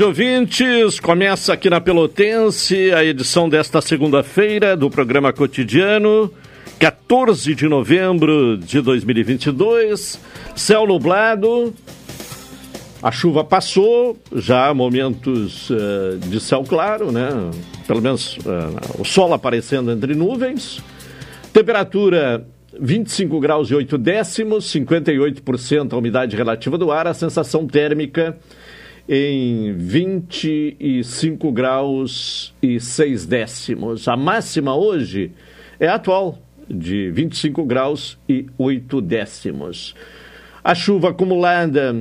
Tarde, ouvintes. Começa aqui na Pelotense a edição desta segunda-feira do programa Cotidiano, 14 de novembro de 2022. Céu nublado, a chuva passou, já há momentos uh, de céu claro, né? Pelo menos uh, o sol aparecendo entre nuvens. Temperatura 25 graus e 8 décimos, 58% a umidade relativa do ar, a sensação térmica em 25 graus e 6 décimos. A máxima hoje é atual, de 25 graus e 8 décimos. A chuva acumulada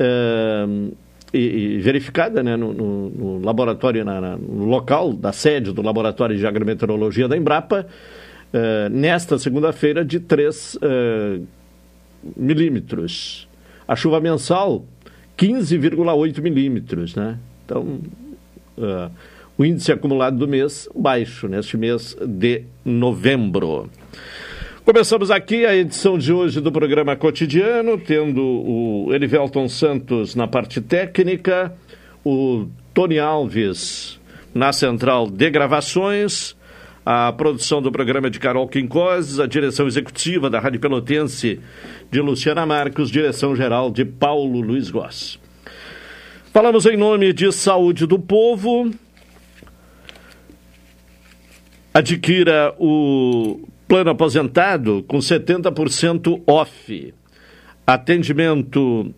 uh, e, e, verificada né, no, no, no laboratório, na, na, no local da sede do Laboratório de Agrometeorologia da Embrapa, uh, nesta segunda-feira, de 3 uh, milímetros. A chuva mensal 15,8 milímetros, né? Então, uh, o índice acumulado do mês baixo, neste mês de novembro. Começamos aqui a edição de hoje do programa Cotidiano, tendo o Elivelton Santos na parte técnica, o Tony Alves na central de gravações, a produção do programa de Carol Quincoses, a direção executiva da Rádio Pelotense de Luciana Marcos, direção-geral de Paulo Luiz Goss. Falamos em nome de Saúde do Povo. Adquira o plano aposentado com 70% off. Atendimento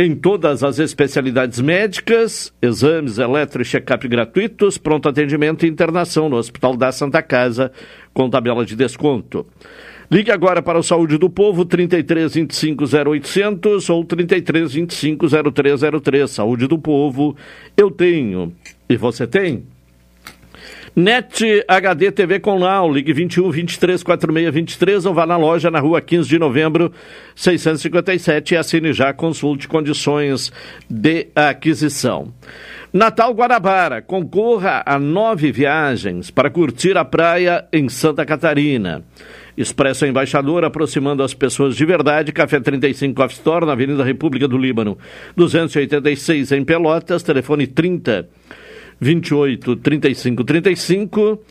em todas as especialidades médicas, exames eletro e check-up gratuitos, pronto atendimento e internação no Hospital da Santa Casa com tabela de desconto. Ligue agora para o Saúde do Povo, 33 25 0800 ou 33 25 0303. Saúde do Povo, eu tenho. E você tem? NET HD TV com Now, ligue 21 23 46 23 ou vá na loja na rua 15 de novembro 657 e assine já, consulte condições de aquisição. Natal Guarabara, concorra a nove viagens para curtir a praia em Santa Catarina. Expresso Embaixador, aproximando as pessoas de verdade. Café 35 Off Store, na Avenida República do Líbano, 286 em Pelotas, telefone 30 28 35 35.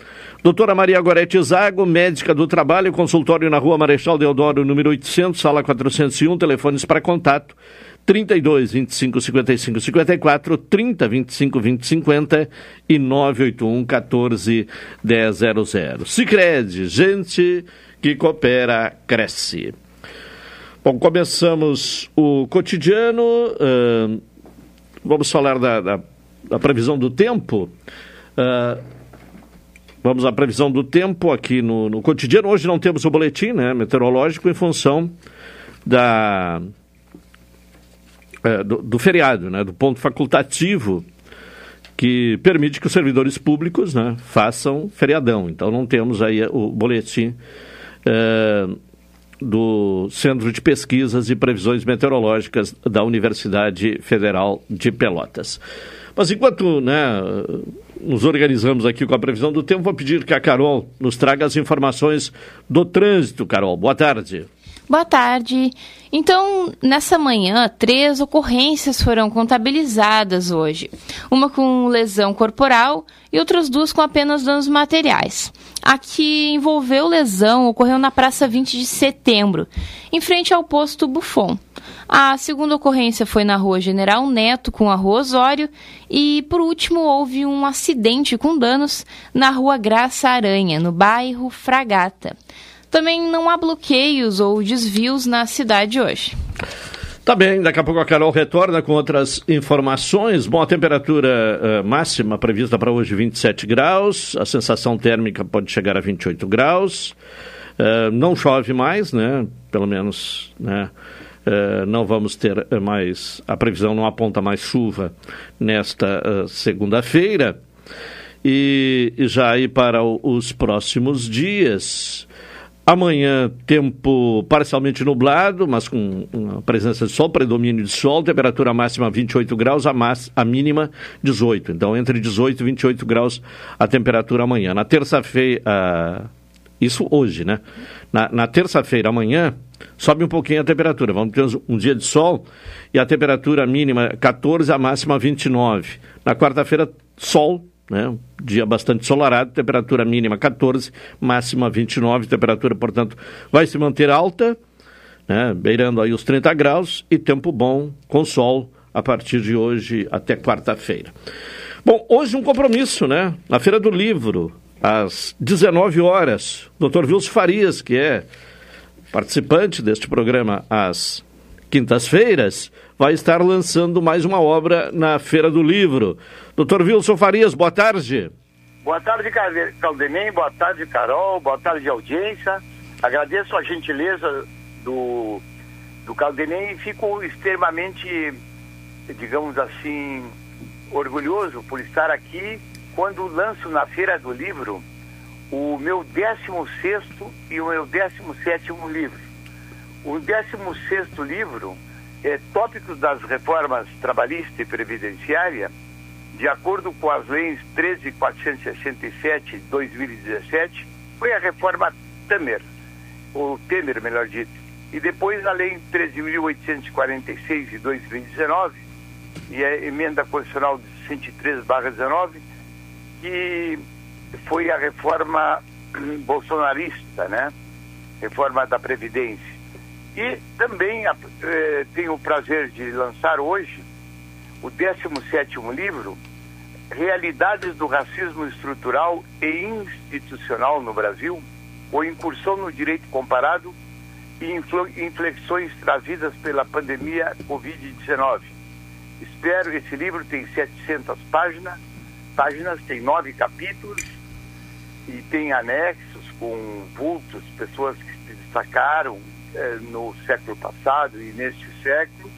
Doutora Maria Gorete Zago, médica do trabalho, consultório na Rua Marechal Deodoro, número 800, sala 401, telefones para contato 32 25 55 54, 30 25 20 50 e 981 14 100. Sicredi, gente que coopera, cresce. Bom, começamos o cotidiano. Uh, vamos falar da, da, da, previsão do tempo. Uh, vamos à previsão do tempo aqui no, no, cotidiano. Hoje não temos o boletim né, meteorológico em função da, uh, do, do, feriado, né, do ponto facultativo que permite que os servidores públicos né, façam feriadão. Então não temos aí o boletim é, do Centro de Pesquisas e Previsões Meteorológicas da Universidade Federal de Pelotas. Mas enquanto né, nos organizamos aqui com a previsão do tempo, vou pedir que a Carol nos traga as informações do trânsito. Carol, boa tarde. Boa tarde. Então, nessa manhã, três ocorrências foram contabilizadas hoje. Uma com lesão corporal e outras duas com apenas danos materiais. A que envolveu lesão ocorreu na Praça 20 de Setembro, em frente ao posto Buffon. A segunda ocorrência foi na Rua General Neto, com a Rua Osório. E, por último, houve um acidente com danos na Rua Graça Aranha, no bairro Fragata. Também não há bloqueios ou desvios na cidade hoje. Tá bem, daqui a pouco a Carol retorna com outras informações. Bom, a temperatura uh, máxima prevista para hoje 27 graus, a sensação térmica pode chegar a 28 graus. Uh, não chove mais, né? Pelo menos, né? Uh, não vamos ter mais, a previsão não aponta mais chuva nesta segunda-feira. E, já aí para o, os próximos dias, Amanhã, tempo parcialmente nublado, mas com uma presença de sol, predomínio de sol, temperatura máxima 28 graus, a, máxima, a mínima 18. Então, entre 18 e 28 graus a temperatura amanhã. Na terça-feira, isso hoje, né? Na, na terça-feira, amanhã, sobe um pouquinho a temperatura. Vamos ter um dia de sol e a temperatura mínima 14, a máxima 29. Na quarta-feira, sol né? Dia bastante ensolarado, temperatura mínima 14, máxima 29, temperatura, portanto, vai se manter alta, né? beirando aí os 30 graus, e tempo bom, com sol, a partir de hoje até quarta-feira. Bom, hoje um compromisso, né? Na Feira do Livro, às 19 horas, Dr. Wilson Farias, que é participante deste programa às quintas-feiras, vai estar lançando mais uma obra na Feira do Livro. Doutor Wilson Farias, boa tarde. Boa tarde, Caldenem, boa tarde, Carol, boa tarde, audiência. Agradeço a gentileza do, do e fico extremamente, digamos assim, orgulhoso por estar aqui quando lanço na Feira do Livro o meu 16 e o meu 17 livro. O 16 livro é Tópicos das Reformas Trabalhista e Previdenciária, de acordo com as leis 13.467 de 2017, foi a reforma Temer, ou Temer, melhor dito. E depois a lei 13.846 de 2019, e a emenda constitucional 103-19, que foi a reforma bolsonarista, né? Reforma da Previdência. E também eh, tenho o prazer de lançar hoje o 17º livro, Realidades do Racismo Estrutural e Institucional no Brasil, ou Incursão no Direito Comparado e Inflexões Trazidas pela Pandemia Covid-19. Espero, esse livro tem 700 páginas, páginas, tem nove capítulos e tem anexos com vultos, pessoas que se destacaram, é, no século passado e neste século.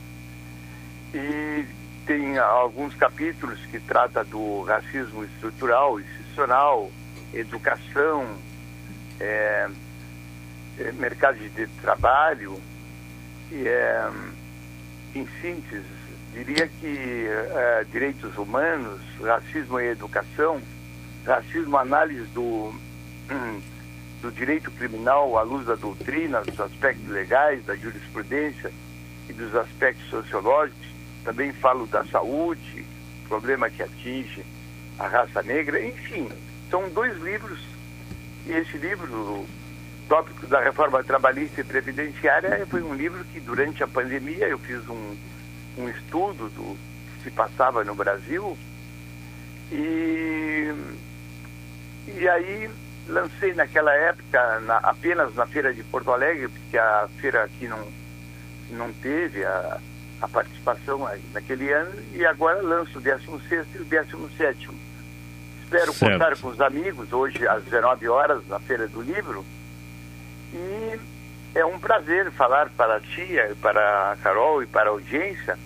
E tem alguns capítulos que trata do racismo estrutural, institucional, educação, é, é, mercado de trabalho, e em síntese, diria que direitos humanos, racismo e educação, racismo análise do hum, do direito criminal à luz da doutrina, dos aspectos legais, da jurisprudência e dos aspectos sociológicos. Também falo da saúde, problema que atinge a raça negra. Enfim, são dois livros. E esse livro, tópico da reforma trabalhista e previdenciária, foi um livro que durante a pandemia eu fiz um, um estudo do que se passava no Brasil. E, e aí lancei naquela época na, apenas na feira de Porto Alegre, porque a feira aqui não, não teve a, a participação naquele ano, e agora lanço o 16 e o 17. Espero certo. contar com os amigos hoje às 19 horas na Feira do Livro. E é um prazer falar para a tia, para a Carol e para a audiência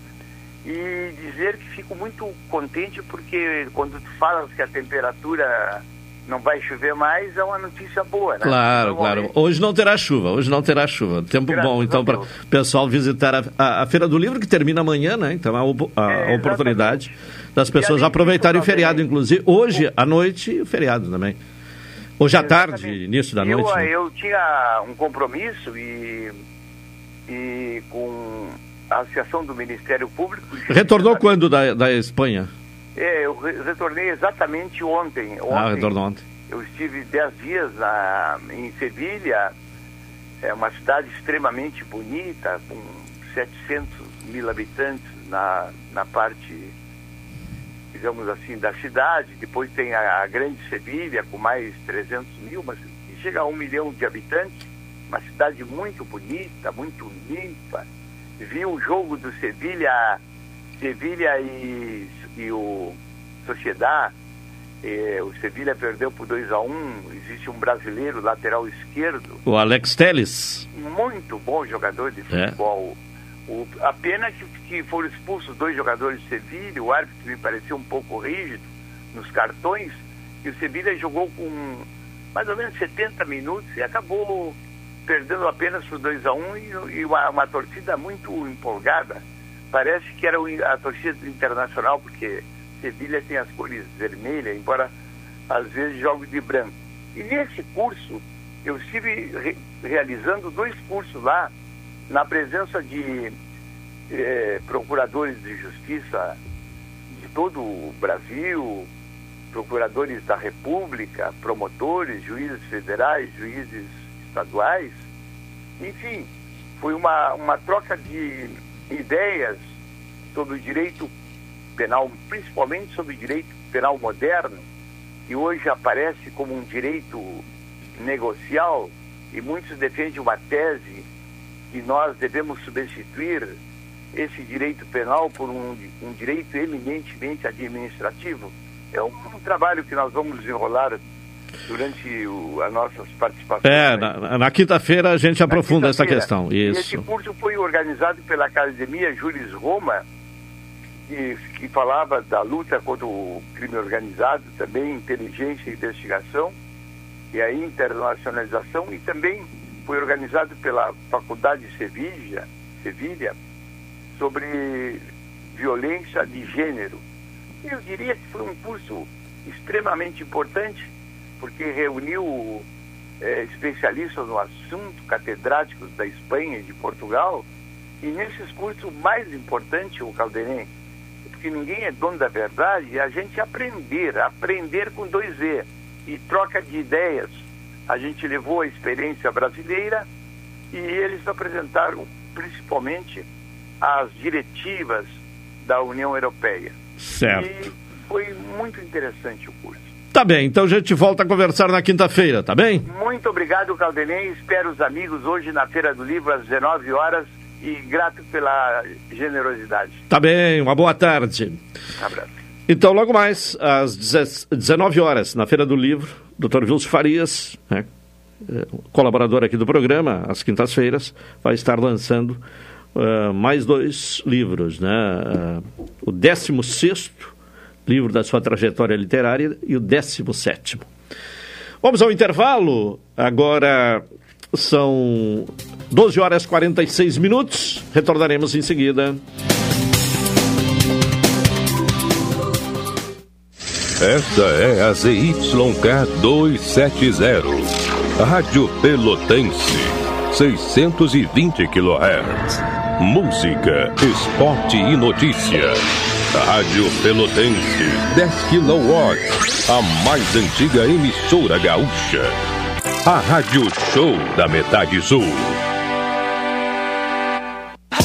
e dizer que fico muito contente porque quando tu falas que a temperatura não vai chover mais, é uma notícia boa, né? Claro, claro. Hoje não terá chuva, hoje não terá chuva. Tempo Graças bom, então, para o pessoal visitar a, a, a, Feira do Livro, que termina amanhã, né? Então, a, a, é, oportunidade das pessoas aproveitarem o feriado, inclusive. Hoje, à noite, o feriado também. Hoje à tarde, início da noite. Eu, né? eu tinha um compromisso e, e com a Associação do Ministério Público. Retornou quando da, da Espanha? É, eu retornei exatamente ontem. ontem ah, retornou ontem. Eu estive dez dias na, em Sevilha, é uma cidade extremamente bonita, com 700 mil habitantes na, na parte, digamos assim, da cidade. Depois tem a, a grande Sevilha, com mais 300 mil, mas chega a um milhão de habitantes. Uma cidade muito bonita, muito limpa. Vi o jogo do Sevilha, Sevilha e e o Sociedade, eh, o Sevilha perdeu por 2 a 1 um, existe um brasileiro lateral esquerdo. O Alex Teles. Muito bom jogador de é. futebol. É. O, a pena que, que foram expulsos dois jogadores de Sevilha, o árbitro me pareceu um pouco rígido nos cartões, e o Sevilha jogou com mais ou menos 70 minutos e acabou perdendo apenas por 2 a 1 um, e, e uma, uma torcida muito empolgada parece que era a torcida internacional, porque Sevilha tem as cores vermelhas, embora às vezes jogue de branco. E nesse curso, eu estive re realizando dois cursos lá, na presença de eh, procuradores de justiça de todo o Brasil, procuradores da República, promotores, juízes federais, juízes estaduais. Enfim, foi uma, uma troca de ideias sobre o direito penal, principalmente sobre o direito penal moderno, que hoje aparece como um direito negocial, e muitos defendem uma tese que nós devemos substituir esse direito penal por um, um direito eminentemente administrativo. É um, um trabalho que nós vamos desenrolar durante o, as nossas participações. É, na, na quinta-feira a gente aprofunda essa questão. Isso. Esse curso foi organizado pela Academia Júris Roma, que, que falava da luta contra o crime organizado, também inteligência e investigação, e a internacionalização, e também foi organizado pela Faculdade de Sevilha, Sevilha sobre violência de gênero. Eu diria que foi um curso extremamente importante porque reuniu é, especialistas no assunto, catedráticos da Espanha e de Portugal, e nesses cursos o mais importante, o Caldenem, porque ninguém é dono da verdade, é a gente aprender, aprender com dois E, e troca de ideias. A gente levou a experiência brasileira e eles apresentaram principalmente as diretivas da União Europeia. Certo. E foi muito interessante o curso. Tá bem, então a gente volta a conversar na quinta-feira, tá bem? Muito obrigado, Caldenei. Espero os amigos hoje na Feira do Livro às 19 horas e grato pela generosidade. Tá bem, uma boa tarde. Um abraço. Então, logo mais, às 19 horas, na Feira do Livro, Dr. Wilson Farias, né, eh, colaborador aqui do programa, às quintas-feiras, vai estar lançando uh, mais dois livros, né? Uh, o 16 livro da sua trajetória literária, e o 17. Vamos ao intervalo. Agora são 12 horas e 46 minutos. Retornaremos em seguida. Esta é a ZYK 270, Rádio Pelotense, 620 kHz. Música, esporte e notícia. Rádio Pelotense, 10 kW, a mais antiga emissora gaúcha. A Rádio Show da Metade Sul.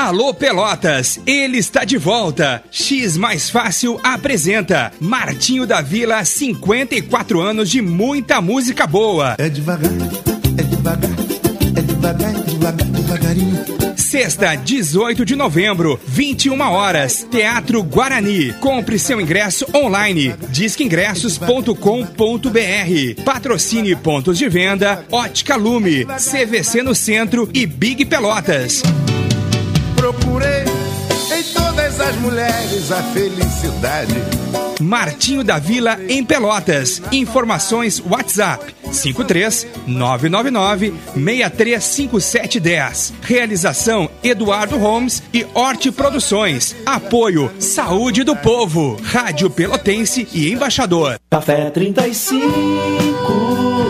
Alô Pelotas, ele está de volta. X Mais Fácil apresenta Martinho da Vila, 54 anos de muita música boa. É devagar, é devagar, é devagar, é devagar, devagarinho. Sexta, 18 de novembro, 21 horas, Teatro Guarani. Compre seu ingresso online. Disqueingressos.com.br. Patrocine pontos de venda, Ótica Lume, CVC no Centro e Big Pelotas. Procurei em todas as mulheres a felicidade. Martinho da Vila em Pelotas. Informações WhatsApp 53 999 635710. Realização Eduardo Holmes e Horti Produções. Apoio Saúde do Povo. Rádio Pelotense e Embaixador. Café 35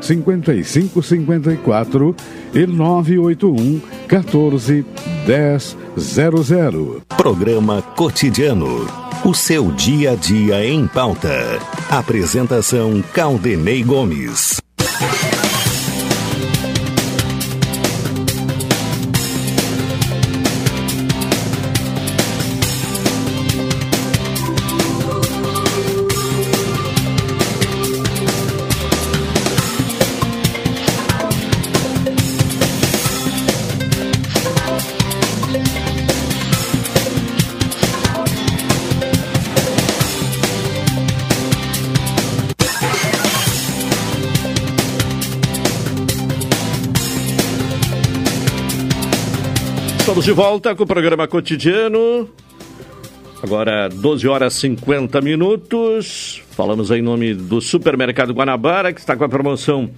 5554 e 981 14 1000. Programa Cotidiano. O seu dia a dia em pauta. Apresentação Caldenei Gomes. De volta com o programa cotidiano. Agora, 12 horas e 50 minutos. Falamos em nome do Supermercado Guanabara, que está com a promoção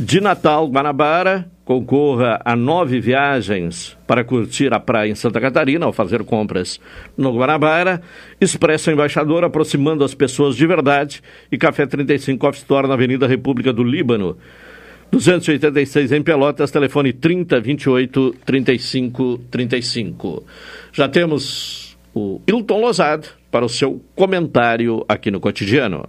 de Natal Guanabara. Concorra a nove viagens para curtir a praia em Santa Catarina ao fazer compras no Guanabara. Expresso Embaixador, aproximando as pessoas de verdade. E Café 35 Off Store na Avenida República do Líbano. 286 em Pelotas, telefone 30 28 35 35. Já temos o Hilton Lozado para o seu comentário aqui no cotidiano.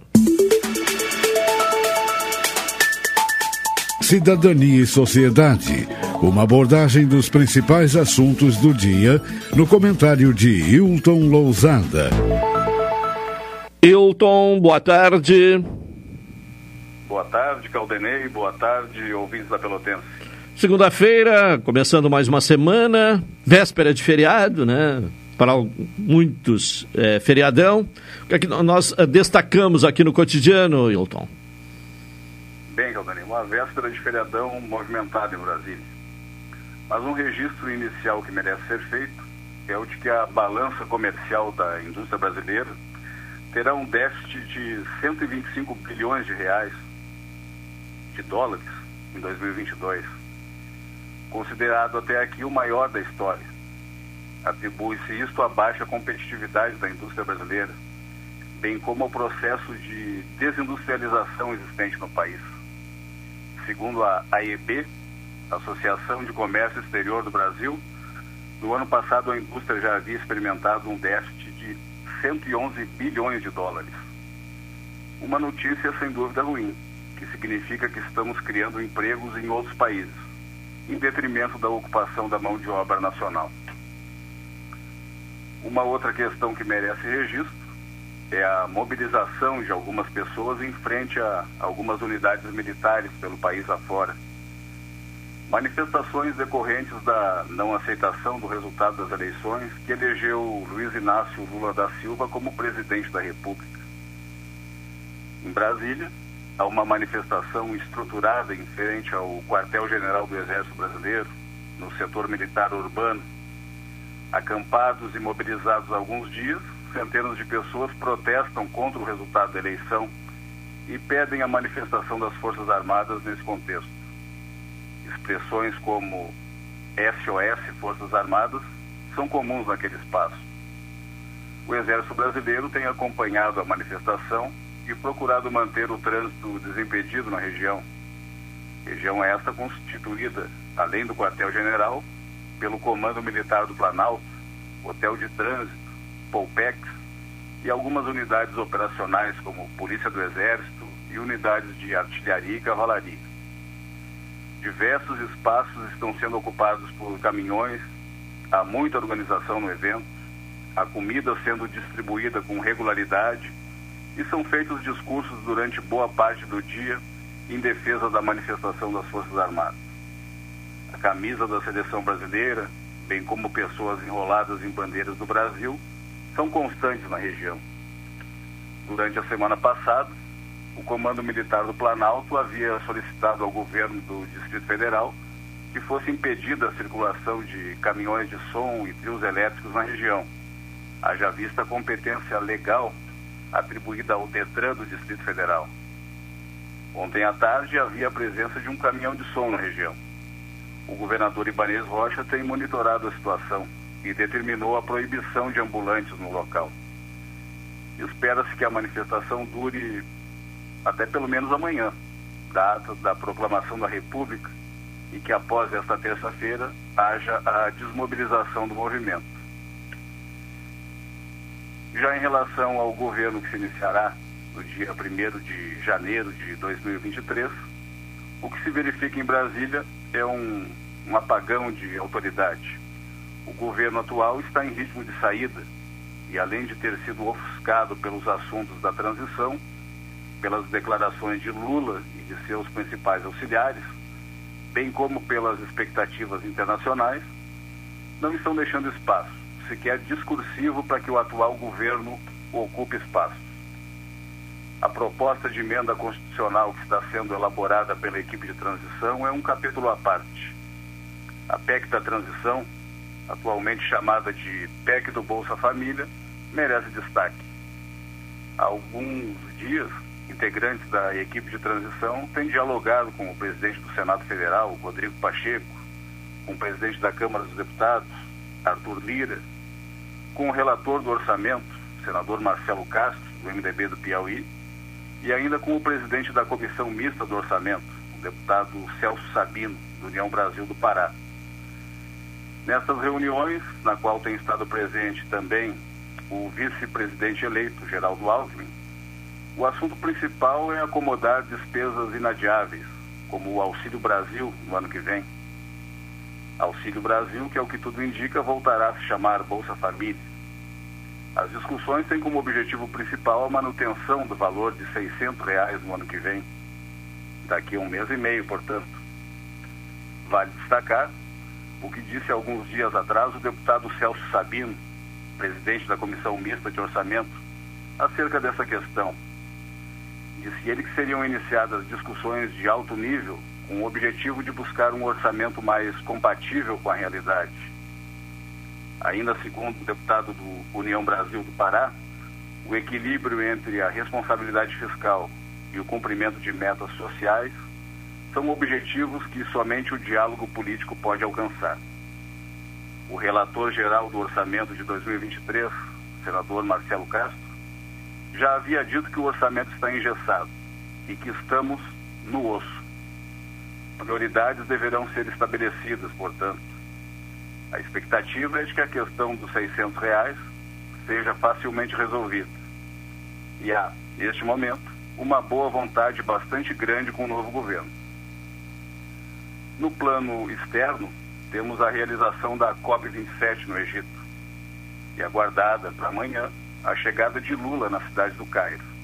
Cidadania e Sociedade. Uma abordagem dos principais assuntos do dia no comentário de Hilton Lousada. Hilton, boa tarde. Boa tarde, Caldenei. Boa tarde, ouvintes da Pelotense. Segunda-feira, começando mais uma semana, véspera de feriado, né? Para muitos, é, feriadão. O que é que nós destacamos aqui no cotidiano, Hilton? Bem, Caldenei, uma véspera de feriadão movimentada em Brasília. Mas um registro inicial que merece ser feito é o de que a balança comercial da indústria brasileira terá um déficit de 125 bilhões de reais de dólares em 2022, considerado até aqui o maior da história. Atribui-se isto à baixa competitividade da indústria brasileira, bem como ao processo de desindustrialização existente no país. Segundo a AEB, Associação de Comércio Exterior do Brasil, no ano passado a indústria já havia experimentado um déficit de 111 bilhões de dólares. Uma notícia sem dúvida ruim, que significa que estamos criando empregos em outros países, em detrimento da ocupação da mão de obra nacional. Uma outra questão que merece registro é a mobilização de algumas pessoas em frente a algumas unidades militares pelo país afora. Manifestações decorrentes da não aceitação do resultado das eleições que elegeu Luiz Inácio Lula da Silva como presidente da República. Em Brasília, há uma manifestação estruturada em frente ao quartel-general do Exército Brasileiro, no setor militar urbano. Acampados e mobilizados há alguns dias, centenas de pessoas protestam contra o resultado da eleição e pedem a manifestação das Forças Armadas nesse contexto. Expressões como SOS Forças Armadas são comuns naquele espaço. O Exército Brasileiro tem acompanhado a manifestação e procurado manter o trânsito desimpedido na região. Região esta constituída, além do quartel-general, pelo Comando Militar do Planalto, Hotel de Trânsito, Polpex e algumas unidades operacionais como Polícia do Exército e unidades de artilharia e cavalaria. Diversos espaços estão sendo ocupados por caminhões, há muita organização no evento, a comida sendo distribuída com regularidade e são feitos discursos durante boa parte do dia em defesa da manifestação das Forças Armadas. A camisa da seleção brasileira, bem como pessoas enroladas em bandeiras do Brasil, são constantes na região. Durante a semana passada, o Comando Militar do Planalto havia solicitado ao governo do Distrito Federal que fosse impedida a circulação de caminhões de som e trios elétricos na região, haja vista a competência legal atribuída ao Detran do Distrito Federal. Ontem à tarde havia a presença de um caminhão de som na região. O governador Ibanez Rocha tem monitorado a situação e determinou a proibição de ambulantes no local. Espera-se que a manifestação dure até pelo menos amanhã, data da proclamação da República, e que após esta terça-feira haja a desmobilização do movimento. Já em relação ao governo que se iniciará no dia 1 de janeiro de 2023, o que se verifica em Brasília é um, um apagão de autoridade. O governo atual está em ritmo de saída e, além de ter sido ofuscado pelos assuntos da transição, pelas declarações de Lula e de seus principais auxiliares, bem como pelas expectativas internacionais, não estão deixando espaço, sequer discursivo, para que o atual governo ocupe espaço. A proposta de emenda constitucional que está sendo elaborada pela equipe de transição é um capítulo à parte. A PEC da transição, atualmente chamada de PEC do Bolsa Família, merece destaque. Há alguns dias, integrantes da equipe de transição têm dialogado com o presidente do Senado Federal, Rodrigo Pacheco, com o presidente da Câmara dos Deputados, Arthur Lira, com o relator do orçamento, senador Marcelo Castro, do MDB do Piauí, e ainda com o presidente da Comissão Mista do Orçamento, o deputado Celso Sabino, do União Brasil do Pará. Nessas reuniões, na qual tem estado presente também o vice-presidente eleito, Geraldo Alckmin, o assunto principal é acomodar despesas inadiáveis, como o Auxílio Brasil no ano que vem. Auxílio Brasil, que é o que tudo indica, voltará a se chamar Bolsa Família. As discussões têm como objetivo principal a manutenção do valor de 600 reais no ano que vem, daqui a um mês e meio, portanto. Vale destacar o que disse alguns dias atrás o deputado Celso Sabino, presidente da Comissão Mista de Orçamento, acerca dessa questão Disse ele que seriam iniciadas discussões de alto nível com o objetivo de buscar um orçamento mais compatível com a realidade. Ainda segundo o deputado do União Brasil do Pará, o equilíbrio entre a responsabilidade fiscal e o cumprimento de metas sociais são objetivos que somente o diálogo político pode alcançar. O relator geral do orçamento de 2023, senador Marcelo Castro, já havia dito que o orçamento está engessado e que estamos no osso. Prioridades deverão ser estabelecidas, portanto. A expectativa é de que a questão dos 600 reais seja facilmente resolvida. E há, neste momento, uma boa vontade bastante grande com o novo governo. No plano externo, temos a realização da COP27 no Egito e aguardada para amanhã a chegada de Lula na cidade do Cairo.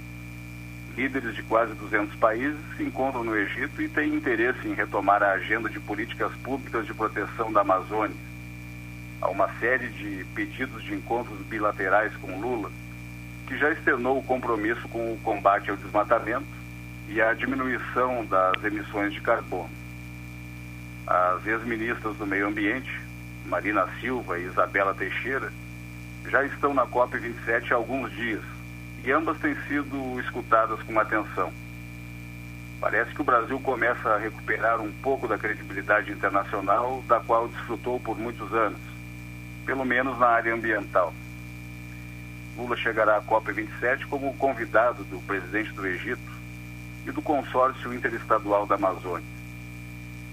Líderes de quase 200 países se encontram no Egito e têm interesse em retomar a agenda de políticas públicas de proteção da Amazônia. Há uma série de pedidos de encontros bilaterais com Lula que já externou o compromisso com o combate ao desmatamento e a diminuição das emissões de carbono. As ex-ministras do Meio Ambiente, Marina Silva e Isabela Teixeira, já estão na COP27 há alguns dias e ambas têm sido escutadas com atenção. Parece que o Brasil começa a recuperar um pouco da credibilidade internacional da qual desfrutou por muitos anos, pelo menos na área ambiental. Lula chegará à COP27 como convidado do presidente do Egito e do consórcio interestadual da Amazônia.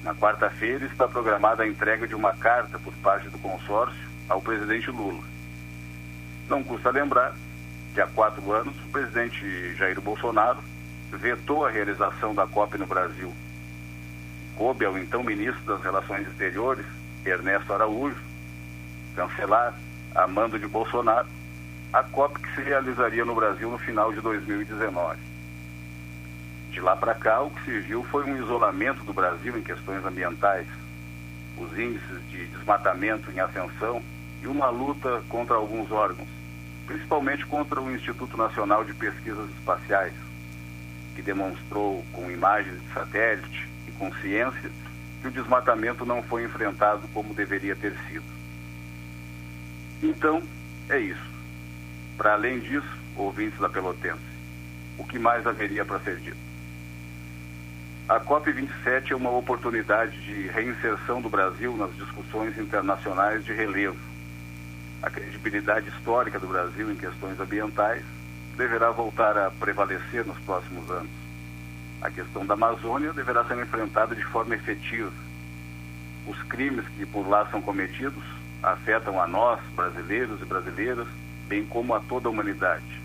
Na quarta-feira está programada a entrega de uma carta por parte do consórcio ao presidente Lula. Não custa lembrar que há quatro anos o presidente Jair Bolsonaro vetou a realização da COP no Brasil. Coube ao então ministro das Relações Exteriores, Ernesto Araújo, cancelar, a mando de Bolsonaro, a COP que se realizaria no Brasil no final de 2019. De lá para cá, o que se viu foi um isolamento do Brasil em questões ambientais, os índices de desmatamento em ascensão e uma luta contra alguns órgãos, principalmente contra o Instituto Nacional de Pesquisas Espaciais, que demonstrou com imagens de satélite e com ciência que o desmatamento não foi enfrentado como deveria ter sido. Então, é isso. Para além disso, ouvintes da Pelotense, o que mais haveria para ser dito? A COP27 é uma oportunidade de reinserção do Brasil nas discussões internacionais de relevo. A credibilidade histórica do Brasil em questões ambientais deverá voltar a prevalecer nos próximos anos. A questão da Amazônia deverá ser enfrentada de forma efetiva. Os crimes que por lá são cometidos afetam a nós, brasileiros e brasileiras, bem como a toda a humanidade.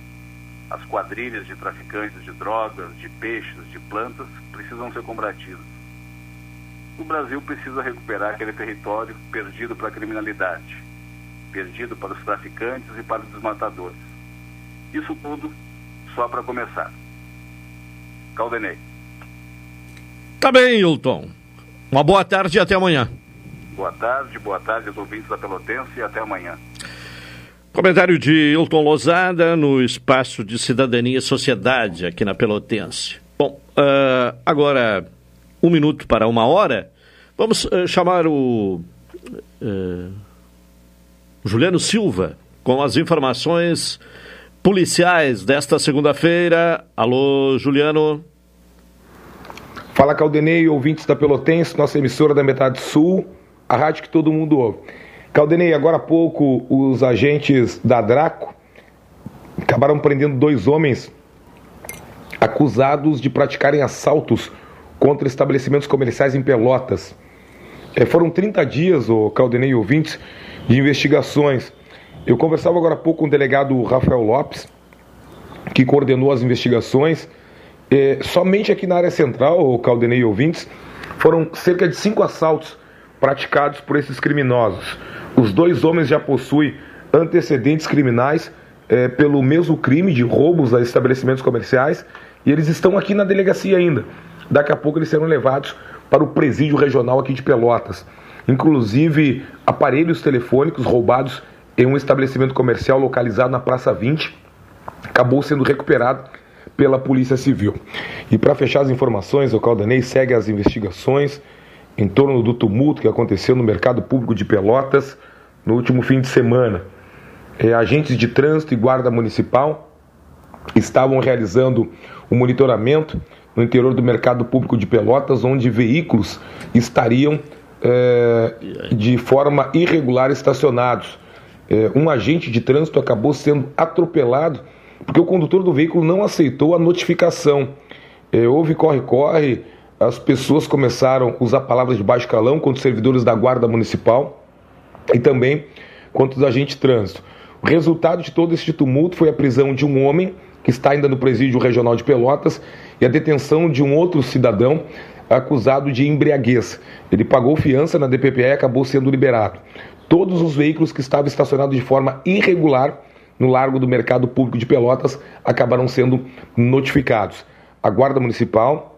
As quadrilhas de traficantes de drogas, de peixes, de plantas precisam ser combatidas. O Brasil precisa recuperar aquele território perdido para a criminalidade, perdido para os traficantes e para os desmatadores. Isso tudo só para começar. Caldenei. Tá bem, Hilton. Uma boa tarde e até amanhã. Boa tarde, boa tarde aos ouvintes da Pelotense e até amanhã. Comentário de Hilton Lozada no espaço de Cidadania e Sociedade aqui na Pelotense. Bom, uh, agora um minuto para uma hora. Vamos uh, chamar o uh, Juliano Silva com as informações policiais desta segunda-feira. Alô, Juliano. Fala, Caldenei, ouvintes da Pelotense, nossa emissora da Metade Sul, a rádio que todo mundo ouve. Caldenei, agora há pouco os agentes da Draco acabaram prendendo dois homens acusados de praticarem assaltos contra estabelecimentos comerciais em Pelotas. É, foram 30 dias, o Caldenei ouvintes, de investigações. Eu conversava agora há pouco com o delegado Rafael Lopes, que coordenou as investigações. É, somente aqui na área central, o Caldenei ouvintes, foram cerca de cinco assaltos praticados por esses criminosos. Os dois homens já possuem antecedentes criminais é, pelo mesmo crime de roubos a estabelecimentos comerciais e eles estão aqui na delegacia ainda. Daqui a pouco eles serão levados para o presídio regional aqui de Pelotas. Inclusive, aparelhos telefônicos roubados em um estabelecimento comercial localizado na Praça 20 acabou sendo recuperado pela Polícia Civil. E para fechar as informações, o Caldanei segue as investigações em torno do tumulto que aconteceu no mercado público de Pelotas no último fim de semana. É, agentes de trânsito e guarda municipal estavam realizando o um monitoramento no interior do mercado público de Pelotas, onde veículos estariam é, de forma irregular estacionados. É, um agente de trânsito acabou sendo atropelado porque o condutor do veículo não aceitou a notificação. É, houve corre-corre as pessoas começaram a usar palavras de baixo calão contra os servidores da Guarda Municipal e também contra os agentes de trânsito. O resultado de todo esse tumulto foi a prisão de um homem que está ainda no presídio regional de Pelotas e a detenção de um outro cidadão acusado de embriaguez. Ele pagou fiança na DPPE e acabou sendo liberado. Todos os veículos que estavam estacionados de forma irregular no largo do Mercado Público de Pelotas acabaram sendo notificados. A Guarda Municipal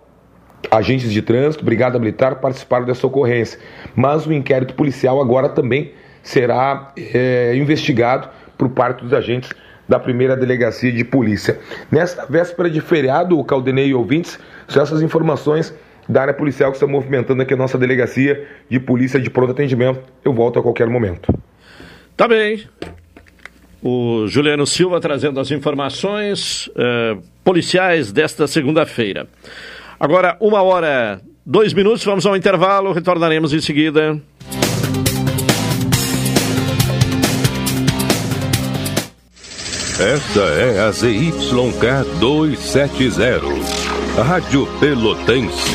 agentes de trânsito, brigada militar participaram dessa ocorrência. Mas o inquérito policial agora também será é, investigado por parte dos agentes da primeira delegacia de polícia. Nesta véspera de feriado, o Caldenei e ouvintes, são essas informações da área policial que está movimentando aqui a nossa delegacia de polícia de pronto atendimento. Eu volto a qualquer momento. Tá bem. O Juliano Silva trazendo as informações eh, policiais desta segunda-feira. Agora, uma hora, dois minutos, vamos ao intervalo, retornaremos em seguida. Esta é a ZYK 270, Rádio Pelotense,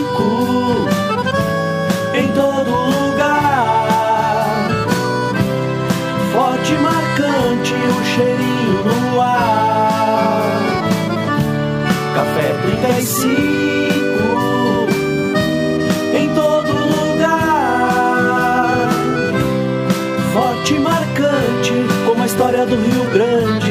Grande.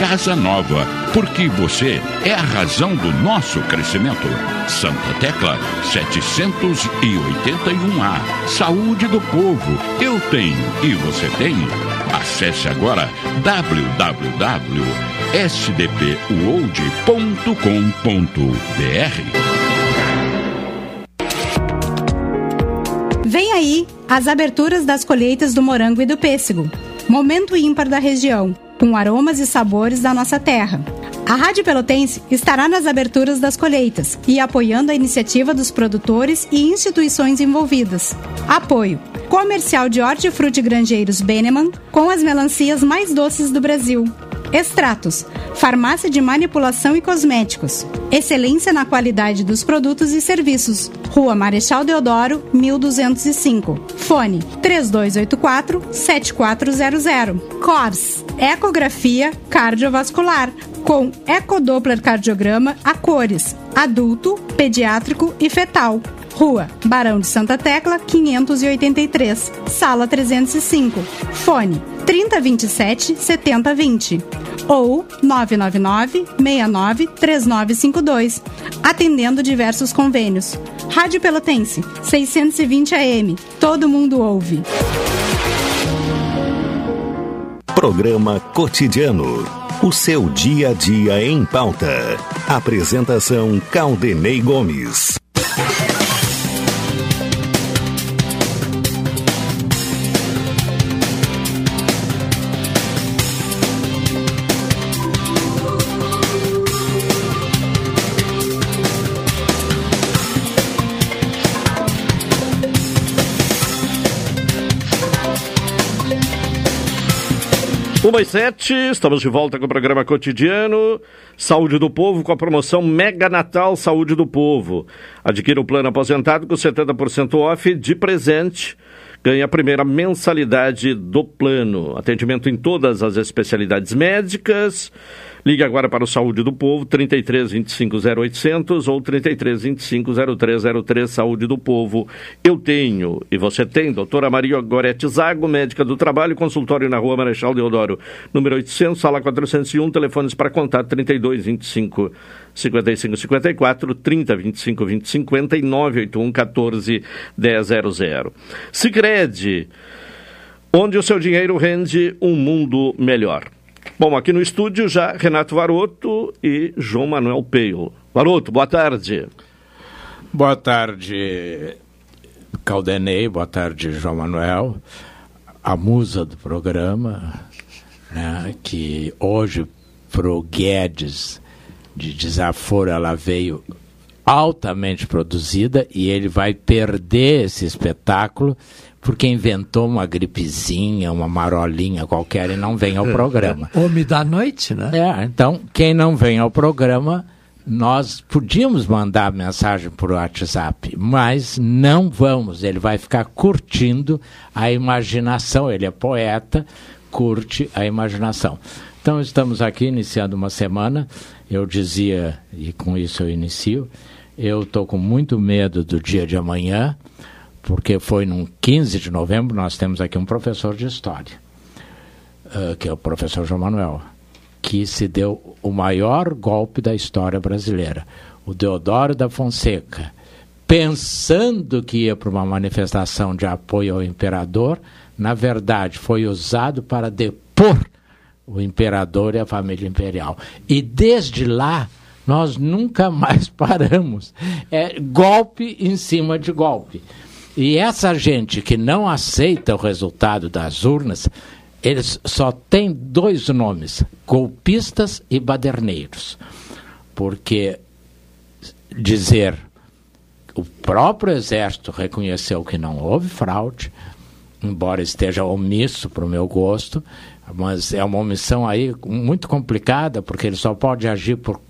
casa nova, porque você é a razão do nosso crescimento. Santa Tecla 781A. Saúde do povo, eu tenho e você tem. Acesse agora www.sdpuold.com.br. Vem aí as aberturas das colheitas do morango e do pêssego. Momento ímpar da região, com aromas e sabores da nossa terra. A Rádio Pelotense estará nas aberturas das colheitas e apoiando a iniciativa dos produtores e instituições envolvidas. Apoio: Comercial de Hortifruti Grangeiros Beneman, com as melancias mais doces do Brasil. Extratos, farmácia de manipulação e cosméticos. Excelência na qualidade dos produtos e serviços. Rua Marechal Deodoro, 1205. Fone 3284 7400. CORS, Ecografia Cardiovascular, com ecodoppler cardiograma a cores, adulto, pediátrico e fetal. Rua Barão de Santa Tecla, 583, Sala 305. Fone 3027 7020 ou 999 69 3952, atendendo diversos convênios. Rádio Pelotense, 620 AM. Todo mundo ouve. Programa Cotidiano. O seu dia a dia em pauta. Apresentação Caldenei Gomes. Uma e sete, estamos de volta com o programa cotidiano Saúde do Povo com a promoção Mega Natal Saúde do Povo. Adquira o plano aposentado com 70% off de presente. Ganhe a primeira mensalidade do plano. Atendimento em todas as especialidades médicas. Ligue agora para o Saúde do Povo, 33 25 0800 ou 33 25 0303, Saúde do Povo. Eu tenho, e você tem, doutora Maria Gorete Zago, médica do trabalho, consultório na rua Marechal Deodoro, número 800, sala 401, telefones para contato 32 25 55 54, 30 25 20 50 e 981 14 100. Sicredi, onde o seu dinheiro rende um mundo melhor. Bom, aqui no estúdio já Renato Varoto e João Manuel Peio. Varoto, boa tarde. Boa tarde, Caldenei, boa tarde, João Manuel, a musa do programa, né, que hoje pro Guedes de desaforo ela veio altamente produzida e ele vai perder esse espetáculo porque inventou uma gripezinha, uma marolinha qualquer e não vem ao programa. Homem da noite, né? É, então, quem não vem ao programa, nós podíamos mandar mensagem por WhatsApp, mas não vamos. Ele vai ficar curtindo a imaginação. Ele é poeta, curte a imaginação. Então, estamos aqui iniciando uma semana. Eu dizia, e com isso eu inicio, eu estou com muito medo do dia de amanhã porque foi no 15 de novembro, nós temos aqui um professor de história, uh, que é o professor João Manuel, que se deu o maior golpe da história brasileira. O Deodoro da Fonseca, pensando que ia para uma manifestação de apoio ao imperador, na verdade foi usado para depor o imperador e a família imperial. E desde lá, nós nunca mais paramos. É golpe em cima de golpe. E essa gente que não aceita o resultado das urnas, eles só têm dois nomes: golpistas e baderneiros. Porque dizer o próprio exército reconheceu que não houve fraude, embora esteja omisso para o meu gosto, mas é uma omissão aí muito complicada, porque ele só pode agir por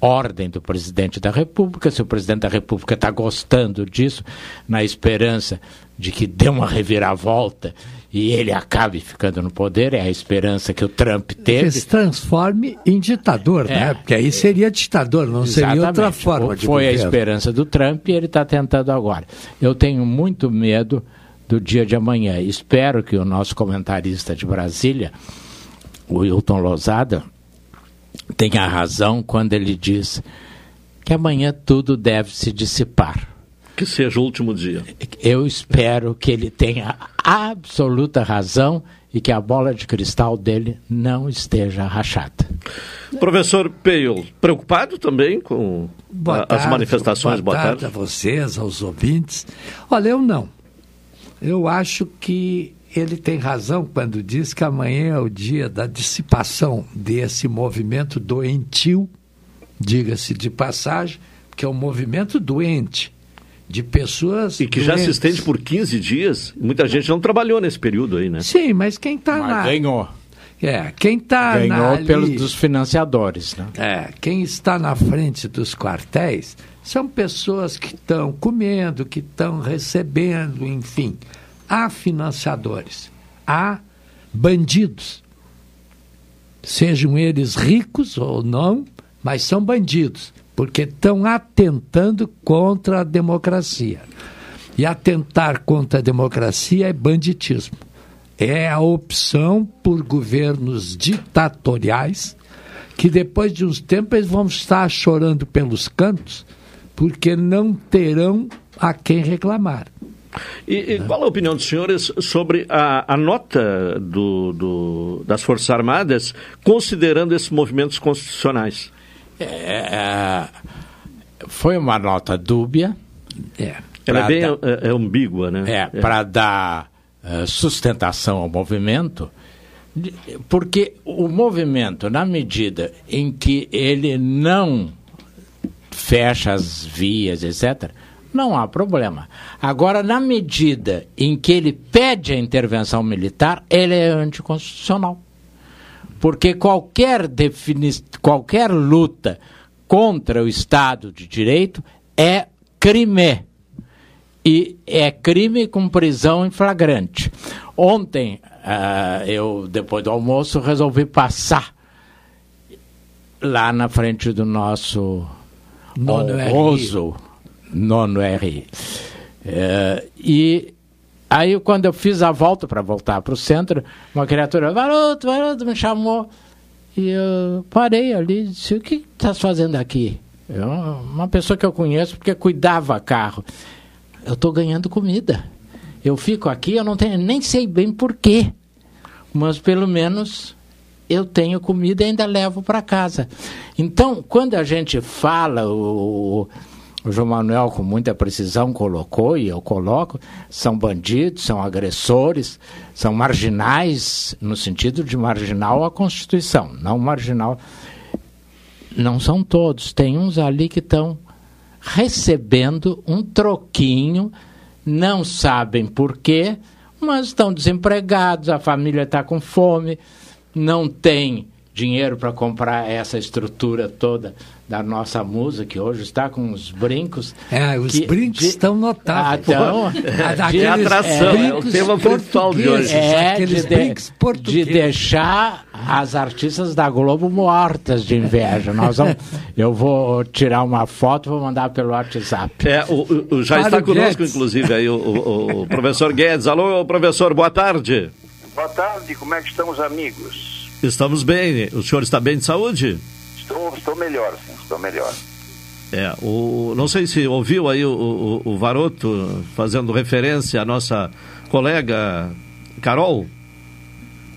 ordem do presidente da República. Se o presidente da República está gostando disso, na esperança de que dê uma reviravolta e ele acabe ficando no poder, é a esperança que o Trump teve. Que se transforme em ditador, né? é. né? Porque aí seria ditador, não seria outra forma de Foi governo. a esperança do Trump e ele está tentando agora. Eu tenho muito medo do dia de amanhã. Espero que o nosso comentarista de Brasília, o Hilton Lozada, tem a razão quando ele diz que amanhã tudo deve se dissipar. Que seja o último dia. Eu espero que ele tenha absoluta razão e que a bola de cristal dele não esteja rachada. Professor Peio, preocupado também com a, tarde, as manifestações? Boa, boa tarde, tarde a vocês, aos ouvintes. Olha, eu não. Eu acho que ele tem razão quando diz que amanhã é o dia da dissipação desse movimento doentio, diga-se de passagem, que é um movimento doente de pessoas. E que doentes. já se estende por 15 dias. Muita gente não trabalhou nesse período aí, né? Sim, mas quem está na. Ganhou. É, quem está Ganhou na, pelos dos financiadores, né? É, quem está na frente dos quartéis são pessoas que estão comendo, que estão recebendo, enfim há financiadores, há bandidos. Sejam eles ricos ou não, mas são bandidos, porque estão atentando contra a democracia. E atentar contra a democracia é banditismo. É a opção por governos ditatoriais que depois de uns tempos eles vão estar chorando pelos cantos porque não terão a quem reclamar. E, e qual a opinião dos senhores sobre a, a nota do, do, das Forças Armadas, considerando esses movimentos constitucionais? É, foi uma nota dúbia. É. Ela é bem dar, é, é ambígua, né? É, para dar uh, sustentação ao movimento, porque o movimento, na medida em que ele não fecha as vias, etc., não há problema. Agora, na medida em que ele pede a intervenção militar, ele é anticonstitucional. Porque qualquer, defini qualquer luta contra o Estado de Direito é crime. E é crime com prisão em flagrante. Ontem, uh, eu, depois do almoço, resolvi passar lá na frente do nosso honroso nono RI. É, e aí, quando eu fiz a volta para voltar para o centro, uma criatura, Varoto, Varoto, me chamou. E eu parei ali e disse: O que estás fazendo aqui? Eu, uma pessoa que eu conheço porque cuidava carro. Eu estou ganhando comida. Eu fico aqui, eu não tenho, nem sei bem porquê, mas pelo menos eu tenho comida e ainda levo para casa. Então, quando a gente fala, o, o João Manuel com muita precisão colocou, e eu coloco, são bandidos, são agressores, são marginais, no sentido de marginal à Constituição, não marginal. Não são todos, tem uns ali que estão recebendo um troquinho, não sabem por quê, mas estão desempregados, a família está com fome, não tem dinheiro para comprar essa estrutura toda da nossa musa, que hoje está com os brincos. É, os que, brincos de, estão notáveis. Então, é, de atração, é o tema principal de hoje. É, aqueles de, brincos de deixar as artistas da Globo mortas de inveja. Nós vamos, eu vou tirar uma foto, vou mandar pelo WhatsApp. É, o, o já Para está conosco, Guedes. inclusive, aí o, o, o professor Guedes. Alô, professor, boa tarde. Boa tarde, como é que estão os amigos? Estamos bem. O senhor está bem de saúde? Estou, estou melhor, sim, estou melhor. É, o, não sei se ouviu aí o, o, o Varoto fazendo referência à nossa colega Carol.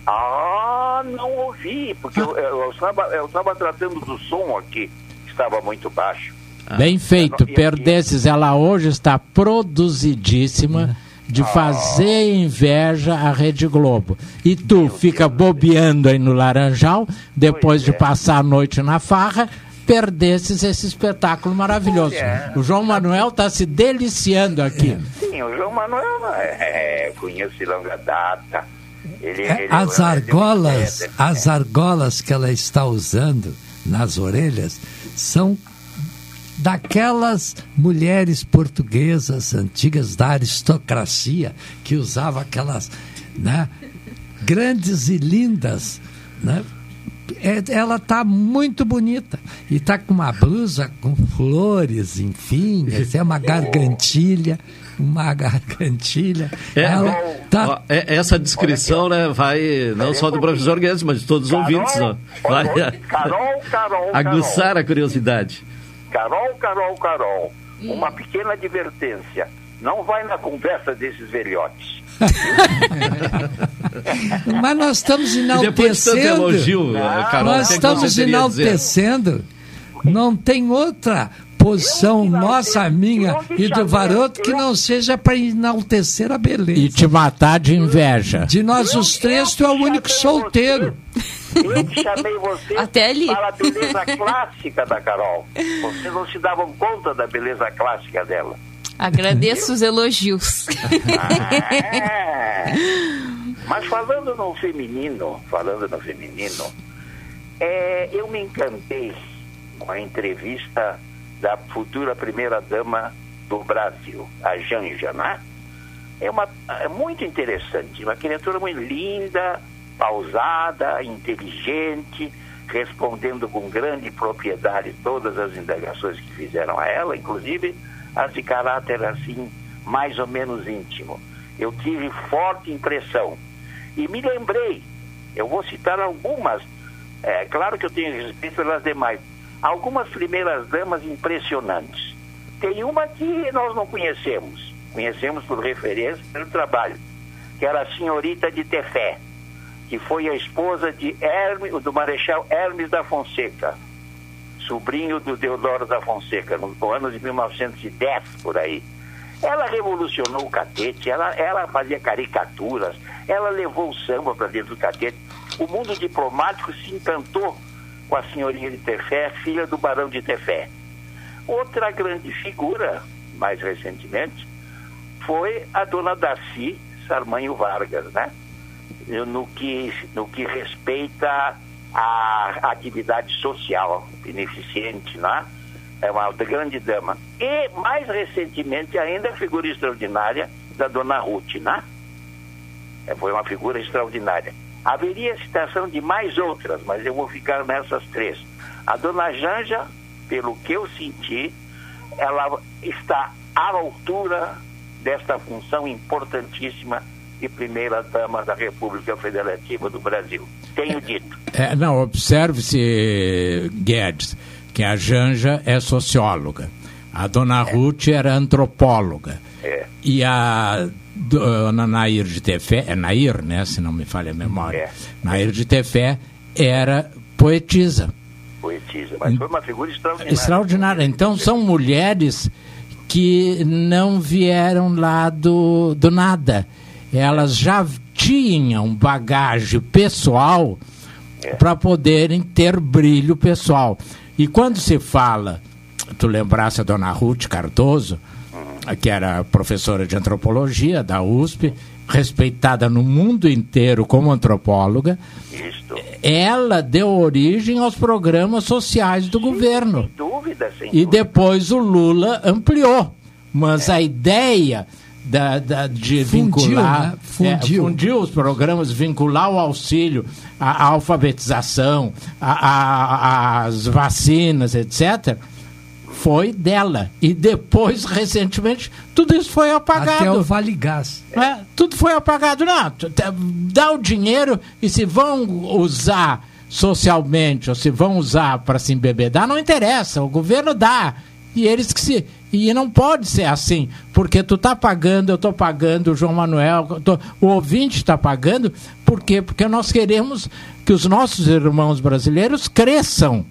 Ah, não ouvi, porque eu, eu, estava, eu estava tratando do som aqui, que estava muito baixo. Ah. Bem feito, Perdesses, ela hoje está produzidíssima de fazer inveja à Rede Globo. E tu fica bobeando aí no Laranjal, depois de passar a noite na farra, perdesses esse espetáculo maravilhoso. É. O João Manuel está se deliciando aqui. Sim, o João Manuel é, conheço de longa data. Ele, é, ele, as argolas, as argolas que ela está usando nas orelhas são daquelas mulheres portuguesas antigas da aristocracia que usava aquelas né, grandes e lindas, né? É, ela está muito bonita e está com uma blusa com flores, enfim, essa é uma gargantilha, uma gargantilha. É, ela tá... essa descrição, né, vai não só do professor Guedes, mas de todos os Carol, ouvintes, né? vai Carol, Carol, aguçar a curiosidade. Carol, Carol, Carol, hum. uma pequena advertência. Não vai na conversa desses velhotes. Mas nós estamos enaltecendo. De elogio, Carol, nós estamos enaltecendo. Não tem outra posição nossa, minha e do Varoto que não seja para enaltecer a beleza. E te matar de inveja. De nós os três, tu é o único solteiro. Eu que chamei você Até ali. para a beleza clássica da Carol. Vocês não se davam conta da beleza clássica dela. Agradeço os elogios. Ah, mas falando no feminino, falando no feminino, é, eu me encantei com a entrevista da futura primeira dama do Brasil, a Janja, né? É uma é muito interessante, uma criatura muito linda, pausada, inteligente, respondendo com grande propriedade todas as indagações que fizeram a ela, inclusive as de caráter assim, mais ou menos íntimo. Eu tive forte impressão. E me lembrei, eu vou citar algumas, é claro que eu tenho respeito pelas demais, algumas primeiras damas impressionantes. tem uma que nós não conhecemos, conhecemos por referência pelo trabalho, que era a senhorita de Tefé, que foi a esposa de Hermes, do Marechal Hermes da Fonseca, sobrinho do Deodoro da Fonseca, no, no ano de 1910, por aí. Ela revolucionou o catete, ela, ela fazia caricaturas, ela levou o samba para dentro do catete. O mundo diplomático se encantou com a senhorinha de Tefé, filha do barão de Tefé. Outra grande figura, mais recentemente, foi a dona Daci Sarmanho Vargas, né? No que, no que respeita à atividade social beneficente, né? É uma grande dama. E, mais recentemente ainda, a figura extraordinária da dona Ruth, né? É, foi uma figura extraordinária. Haveria citação de mais outras, mas eu vou ficar nessas três. A dona Janja, pelo que eu senti, ela está à altura desta função importantíssima de primeira-dama da República Federativa do Brasil. Tenho dito. É, não, observe-se, Guedes, que a Janja é socióloga, a dona Ruth era antropóloga. É. E a dona Nair de Tefé, é Nair, né, se não me falha a memória, É. Nair de Tefé era poetisa. Poetisa, mas foi uma figura extraordinária. Extraordinária. Então são mulheres que não vieram lá do, do nada. Elas já tinham bagagem pessoal para poderem ter brilho pessoal. E quando se fala, tu lembrasse a dona Ruth Cardoso, que era professora de antropologia da USP, respeitada no mundo inteiro como antropóloga, ela deu origem aos programas sociais do governo. Dúvida, sem E dúvida. depois o Lula ampliou. Mas a ideia da, da- de Fundiu, vincular. né? Fundiu. é, fundiu os programas, vincular o auxílio, a, a alfabetização, as vacinas, etc. Foi dela. E depois, recentemente, tudo isso foi apagado. Até o Vale Gás. É, tudo foi apagado. Não, dá o dinheiro e se vão usar socialmente ou se vão usar para se embebedar, não interessa. O governo dá. E eles que se. E não pode ser assim, porque tu tá pagando, eu tô pagando, o João Manuel, tô- o ouvinte está pagando, por quê? Porque nós queremos que os nossos irmãos brasileiros cresçam.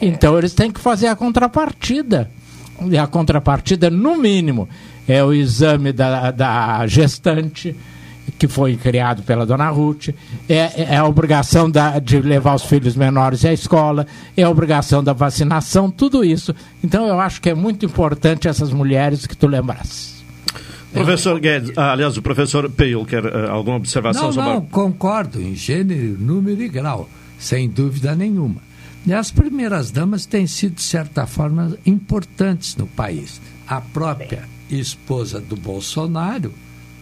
Então eles têm que fazer a contrapartida. E a contrapartida, no mínimo, é o exame da, da gestante, que foi criado pela dona Ruth, é, é a obrigação da- de levar os filhos menores à escola, é a obrigação da vacinação, tudo isso. Então eu acho que é muito importante essas mulheres que tu lembrasse. Professor Guedes, ah, aliás, o professor Peil quer ah, alguma observação Não, sobre a- não, concordo em gênero, número e grau, sem dúvida nenhuma. E as primeiras damas têm sido, de certa forma, importantes no país. A própria esposa do Bolsonaro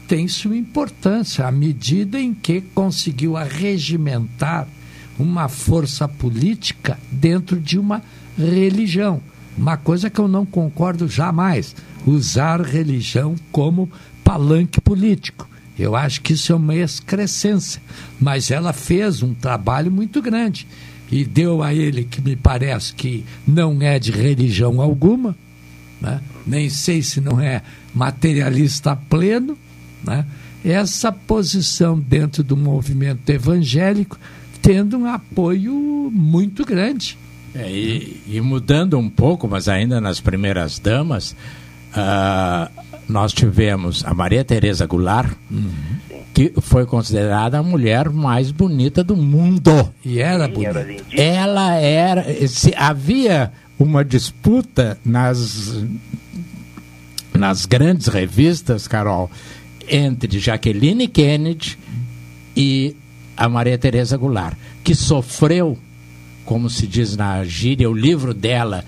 tem sua importância à medida em que conseguiu arregimentar uma força política dentro de uma religião. Uma coisa que eu não concordo jamais, usar religião como palanque político. Eu acho que isso é uma excrescência. Mas ela fez um trabalho muito grande e deu a ele, que me parece que não é de religião alguma, né? nem sei se não é materialista pleno, né? essa posição dentro do movimento evangélico tendo um apoio muito grande. É, e, e mudando um pouco, mas ainda nas primeiras damas, ah, nós tivemos a Maria Tereza Goulart, que foi considerada a mulher mais bonita do mundo. E era bonita. Ela era. Se havia uma disputa nas, nas grandes revistas, Carol, entre Jaqueline Kennedy e a Maria Tereza Goulart, que sofreu, como se diz na gíria, o livro dela,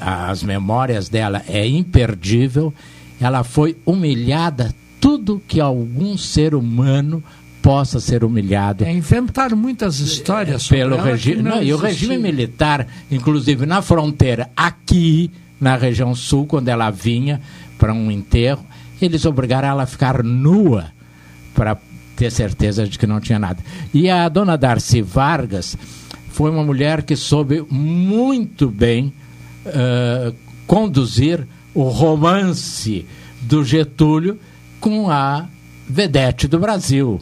as memórias dela é imperdível. Ela foi humilhada tudo que algum ser humano possa ser humilhado É, inventaram muitas histórias pelo regime. não Não, e o regime militar, inclusive na fronteira, aqui na região sul, quando ela vinha para um enterro, eles obrigaram ela a ficar nua para ter certeza de que não tinha nada. E a dona Darcy Vargas foi uma mulher que soube muito bem eh, conduzir o romance do Getúlio com a vedete do Brasil,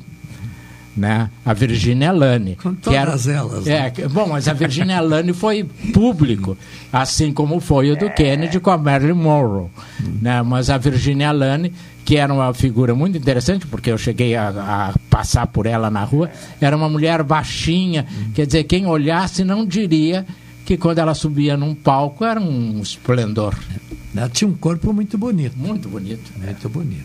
né? A Virginia Lane. Com todas elas, É, que- bom, mas a Virginia Lane foi público, assim como foi o do Kennedy com a Marilyn Monroe, né? Mas a Virginia Lane, que era uma figura muito interessante, porque eu cheguei a, a passar por ela na rua, era uma mulher baixinha, quer dizer, quem olhasse não diria que quando ela subia num palco era um esplendor. Ela tinha um corpo muito bonito. Muito bonito. Muito bonito.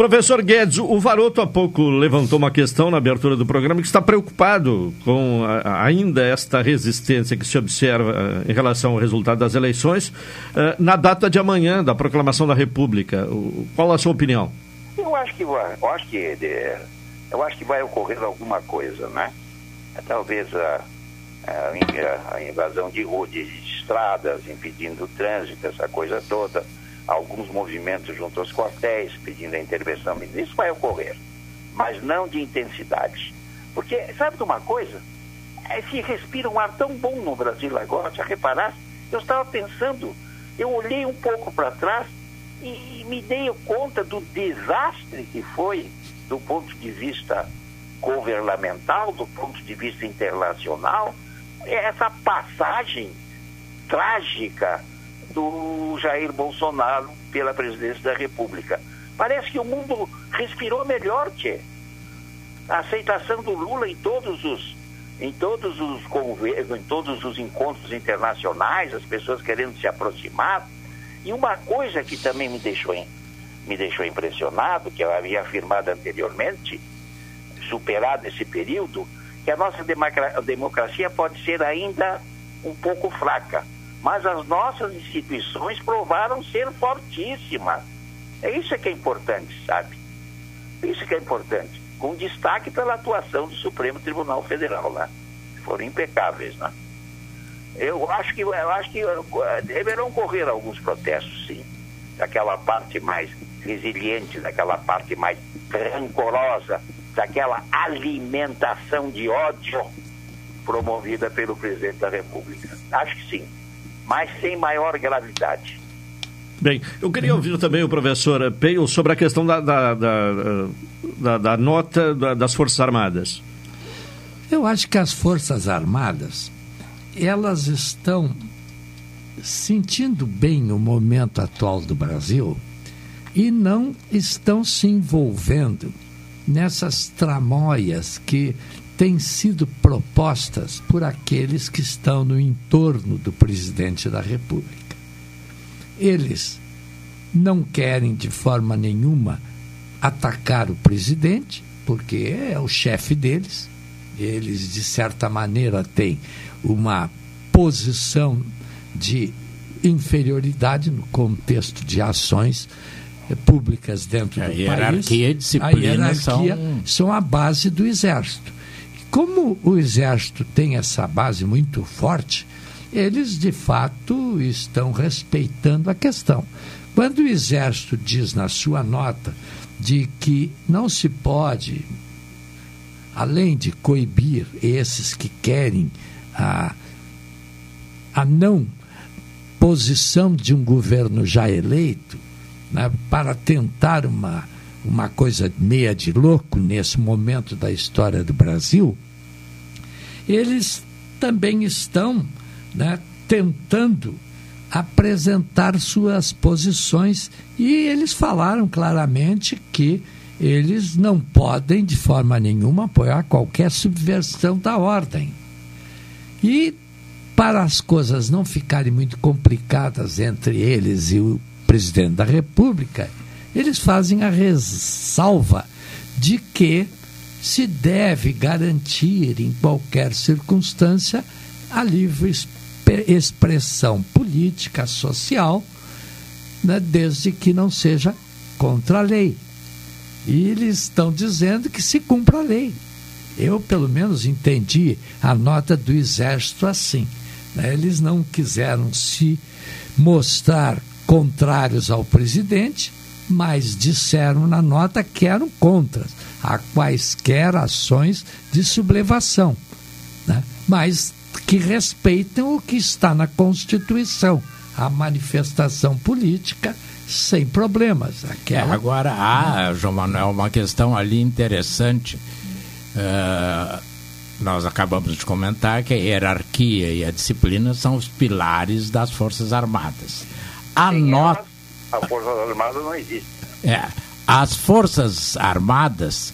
Professor Guedes, o Varoto há pouco levantou uma questão na abertura do programa que está preocupado com a- ainda esta resistência que se observa eh, em relação ao resultado das eleições eh, na data de amanhã da proclamação da República. Qual a sua opinião? Eu acho que vai, eu acho que é, eu acho que vai ocorrer alguma coisa, né? É, Talvez a, a a invasão de ruas, de estradas, impedindo o trânsito, essa coisa toda, alguns movimentos junto aos quartéis pedindo a intervenção, militar, isso vai ocorrer, mas não de intensidade. Porque, sabe de uma coisa? É, se respira um ar tão bom no Brasil agora, já reparasse? Eu estava pensando, eu olhei um pouco para trás e, e me dei conta do desastre que foi do ponto de vista governamental, do ponto de vista internacional, essa passagem trágica do Jair Bolsonaro pela presidência da República. Parece que o mundo respirou melhor, Tchê. A aceitação do Lula em todos os em todos os em todos os encontros internacionais, as pessoas querendo se aproximar. E uma coisa que também me deixou me deixou impressionado, que eu havia afirmado anteriormente, superado esse período, que a nossa democra- democracia pode ser ainda um pouco fraca, mas as nossas instituições provaram ser fortíssimas. É isso que é importante, sabe? Isso que é importante, com destaque pela atuação do Supremo Tribunal Federal lá. Foram impecáveis, né? Eu acho que eu acho que eh, deverão ocorrer alguns protestos, sim, daquela parte mais resiliente, daquela parte mais rancorosa, daquela alimentação de ódio promovida pelo presidente da República. Acho que sim, mas sem maior gravidade. Bem, eu queria ouvir também o professor Peio sobre a questão da, da, da, da- da nota da- das Forças Armadas. Eu acho que as Forças Armadas, elas estão sentindo bem o momento atual do Brasil e não estão se envolvendo nessas tramóias que têm sido propostas por aqueles que estão no entorno do presidente da República. Eles não querem de forma nenhuma atacar o presidente, porque é o chefe deles. Eles, de certa maneira, têm uma posição de inferioridade no contexto de ações eh, públicas dentro A do hierarquia país. e disciplina a hierarquia são- são a base do exército. Como o exército tem essa base muito forte, eles de fato estão respeitando a questão. Quando o exército diz na sua nota de que não se pode, além de coibir esses que querem a, a não posição de um governo já eleito, né, para tentar uma, uma coisa meia de louco nesse momento da história do Brasil, eles também estão né, tentando apresentar suas posições e eles falaram claramente que eles não podem de forma nenhuma apoiar qualquer subversão da ordem. E para as coisas não ficarem muito complicadas entre eles e o presidente da República, eles fazem a ressalva de que se deve garantir em qualquer circunstância a livre exp- expressão política, social, né, desde que não seja contra a lei. E eles estão dizendo que se cumpra a lei. Eu, pelo menos, entendi a nota do Exército assim. né? Eles não quiseram se mostrar contrários ao presidente, mas disseram na nota que eram contra a quaisquer ações de sublevação, né? mas que respeitam o que está na Constituição, a manifestação política sem problemas. Aquela... É, agora, há, João Manuel, uma questão ali interessante. Uh, nós acabamos de comentar que a hierarquia e a disciplina são os pilares das Forças Armadas. A nota. A Força Armada não existe. É, as Forças Armadas,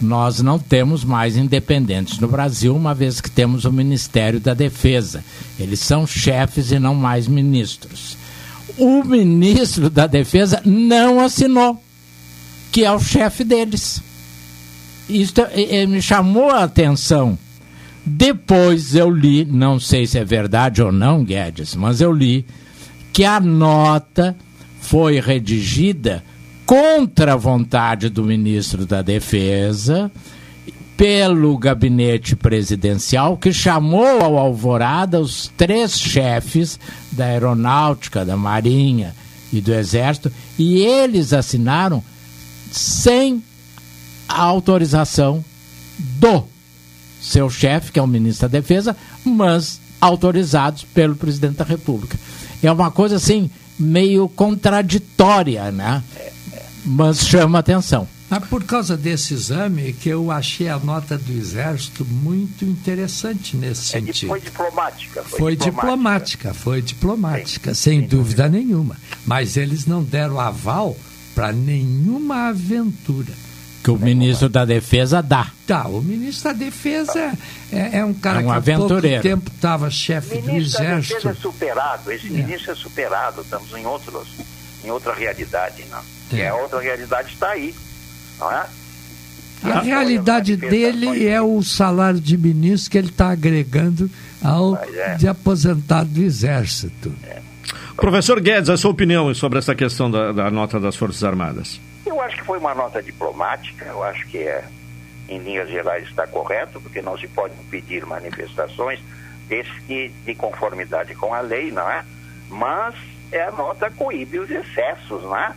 nós não temos mais independentes no Brasil, uma vez que temos o Ministério da Defesa. Eles são chefes e não mais ministros. O ministro da Defesa não assinou, que é o chefe deles. Isso é, é, me chamou a atenção. Depois eu li, não sei se é verdade ou não, Guedes, mas eu li que a nota foi redigida contra a vontade do ministro da Defesa, pelo gabinete presidencial, que chamou ao Alvorada os três chefes da Aeronáutica, da Marinha e do Exército, e eles assinaram sem a autorização do seu chefe, que é o ministro da Defesa, mas autorizados pelo presidente da República. É uma coisa assim meio contraditória, né? Mas chama atenção. Ah, por causa desse exame que eu achei a nota do Exército muito interessante nesse É, sentido. foi diplomática. Foi, Foi diplomática, foi diplomática, sem dúvida nenhuma. Mas eles não deram aval para nenhuma aventura. Que o ministro da Defesa dá. Tá, o ministro da Defesa é, é um cara É um que há aventureiro. pouco tempo estava chefe do ministro da Exército. Defesa é superado, esse ministro é superado, estamos em, outros, em outra realidade, não. E É. a outra realidade está aí, não é? A realidade dele é o salário de ministro que ele está agregando ao é. de aposentado do Exército. Professor Guedes, a sua opinião sobre essa questão da, da nota das Forças Armadas? Eu acho que foi uma nota diplomática, eu acho que é, em linhas gerais está correto, porque não se pode impedir manifestações desde que de conformidade com a lei, não é? Mas é a nota coíbe os excessos, não é?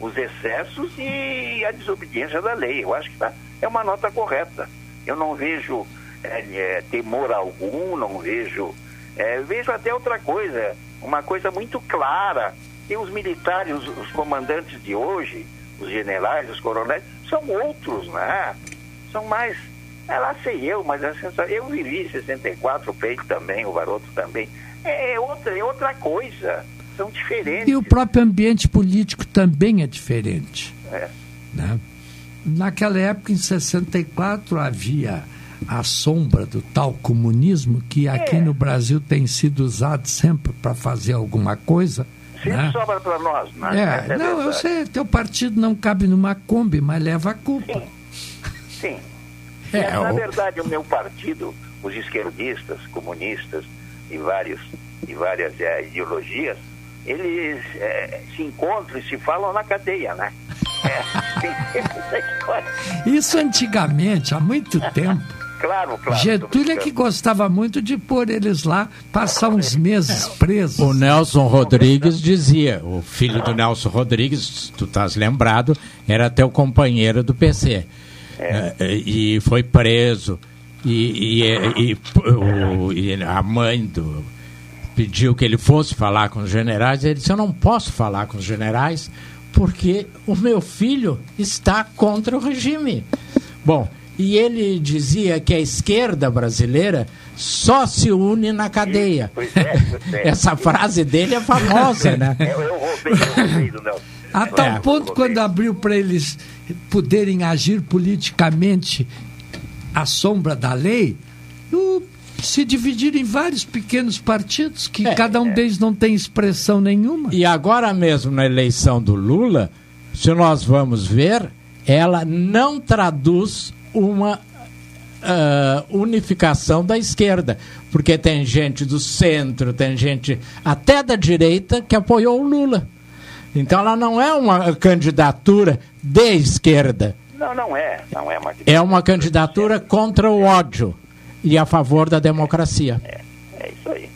Os excessos e a desobediência da lei. Eu acho que tá, é uma nota correta. Eu não vejo é, é, temor algum, não vejo. é, vejo até outra coisa, uma coisa muito clara. E os militares, os comandantes de hoje, os generais, os coronéis, são outros, né? São mais. É lá sei eu, mas sensação. Eu vivi 64, o Peito também, o Varoto também. É outra, é outra coisa. São diferentes. E o próprio ambiente político também é diferente. É. né? Naquela época, em 64, havia a sombra do tal comunismo que aqui É. no Brasil tem sido usado sempre para fazer alguma coisa. Sempre né? sobra para nós, né? É, Essa não, eu sei, teu partido não cabe numa Kombi, mas leva a culpa. Sim. É, Na verdade, o meu partido, os esquerdistas, comunistas e, vários, e várias eh, ideologias, eles eh, se encontram e se falam na cadeia, né? É, tem essa história. Isso antigamente, há muito tempo. Claro, claro. Getúlio é que gostava muito de pôr eles lá, passar uns meses presos. O Nelson Rodrigues dizia, o filho do Nelson Rodrigues, tu estás lembrado, era teu companheiro do PC. Eh, e foi preso. E, e- e- o- e a mãe do pediu que ele fosse falar com os generais. Ele disse: Eu não posso falar com os generais porque o meu filho está contra o regime. Bom, e ele dizia que a esquerda brasileira só se une na cadeia. Pois é, pois é. Essa frase dele é famosa, né? Eu, eu roubei, eu roubei do Nelson. A tal É. ponto, quando abriu para eles poderem agir politicamente à sombra da lei, o- se dividiram em vários pequenos partidos que cada um deles não tem expressão nenhuma. E agora mesmo na eleição do Lula, se nós vamos ver, ela não traduz uma ah, unificação da esquerda, porque tem gente do centro, tem gente até da direita que apoiou o Lula. Então ela não é uma candidatura de esquerda, Não, não é. Não é uma é uma candidatura contra o ódio e a favor da democracia. É isso aí.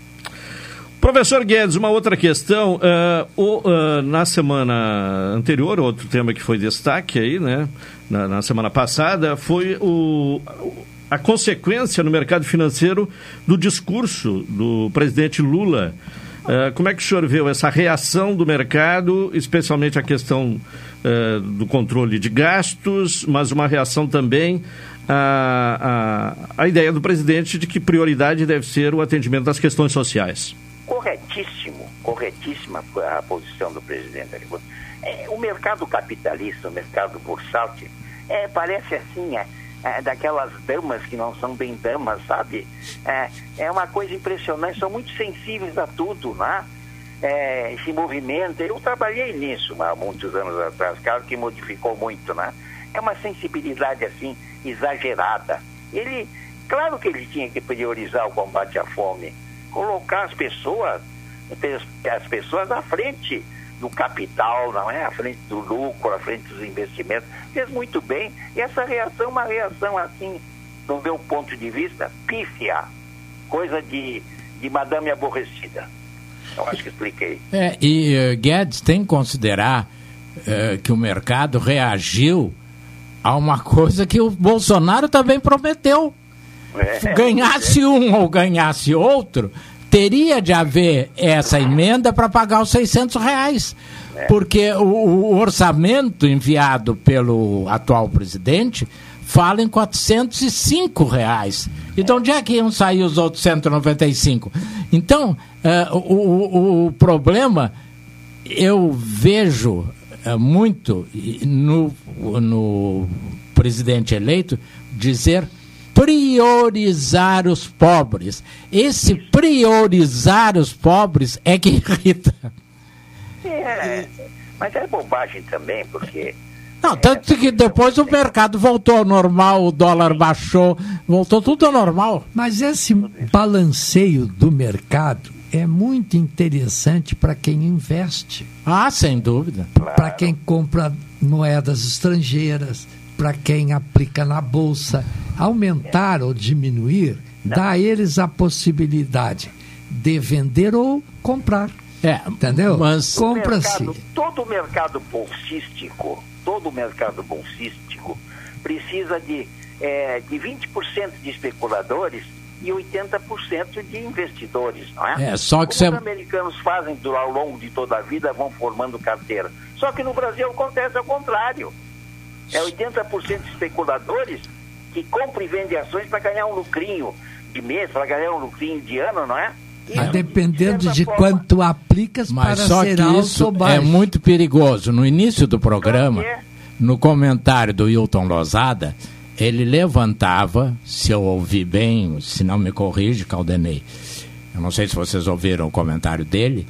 Professor Guedes, uma outra questão. ah, o, ah, na semana anterior, outro tema que foi destaque aí, né? Na, na semana passada, foi o, a consequência no mercado financeiro do discurso do presidente Lula Uh, como é que o senhor viu essa reação do mercado, especialmente a questão uh, do controle de gastos, mas uma reação também à, à, à ideia do presidente de que prioridade deve ser o atendimento das questões sociais? Corretíssimo, corretíssima a posição do presidente. É, o mercado capitalista, o mercado bursátil, é, parece assim, é, é, daquelas damas que não são bem damas, sabe? É, é uma coisa impressionante, são muito sensíveis a tudo, né? É, esse movimento, eu trabalhei nisso há muitos anos atrás, claro que modificou muito, né? É uma sensibilidade assim exagerada. Ele, claro que ele tinha que priorizar o combate à fome, colocar as pessoas, as pessoas à frente do capital, não é? À frente do lucro, à frente dos investimentos. Fez muito bem. E essa reação, uma reação assim, do meu ponto de vista, pífia. Coisa de, de madame aborrecida. Eu acho que expliquei. É, e uh, Guedes tem que considerar uh, que o mercado reagiu a uma coisa que o Bolsonaro também prometeu. É, ganhasse um ou ganhasse outro, teria de haver essa emenda para pagar os 600 reais. É. Porque o, o, orçamento enviado pelo atual presidente fala em 405 reais. E de onde é que iam sair os outros 195? Então, uh, o, o, problema eu vejo uh, muito no, no presidente eleito dizer priorizar os pobres. Esse priorizar os pobres é que irrita. É, mas é bobagem também, porque. Não, tanto que depois o mercado voltou ao normal, o dólar baixou, voltou tudo ao normal. Mas esse balanceio do mercado é muito interessante para quem investe. Ah, sem dúvida. Claro. Para quem compra moedas estrangeiras, para quem aplica na bolsa. Aumentar ou diminuir dá a eles a possibilidade de vender ou comprar. É, entendeu? Mas compra-se. Todo o mercado bolsístico, todo o mercado bolsístico precisa de, é, de 20% de especuladores e 80% de investidores, não é? É, só que Como os americanos fazem ao longo de toda a vida, vão formando carteira. Só que no Brasil acontece ao contrário. É 80% de especuladores que compram e vendem ações para ganhar um lucrinho de mês, para ganhar um lucrinho de ano, não é? Isso, dependendo de, de forma... quanto aplicas Mas para só ser que isso é muito perigoso. No início do programa, no comentário do Hilton Lozada, ele levantava, se eu ouvi bem, se não me corrige, Caldenei, eu não sei se vocês ouviram o comentário dele,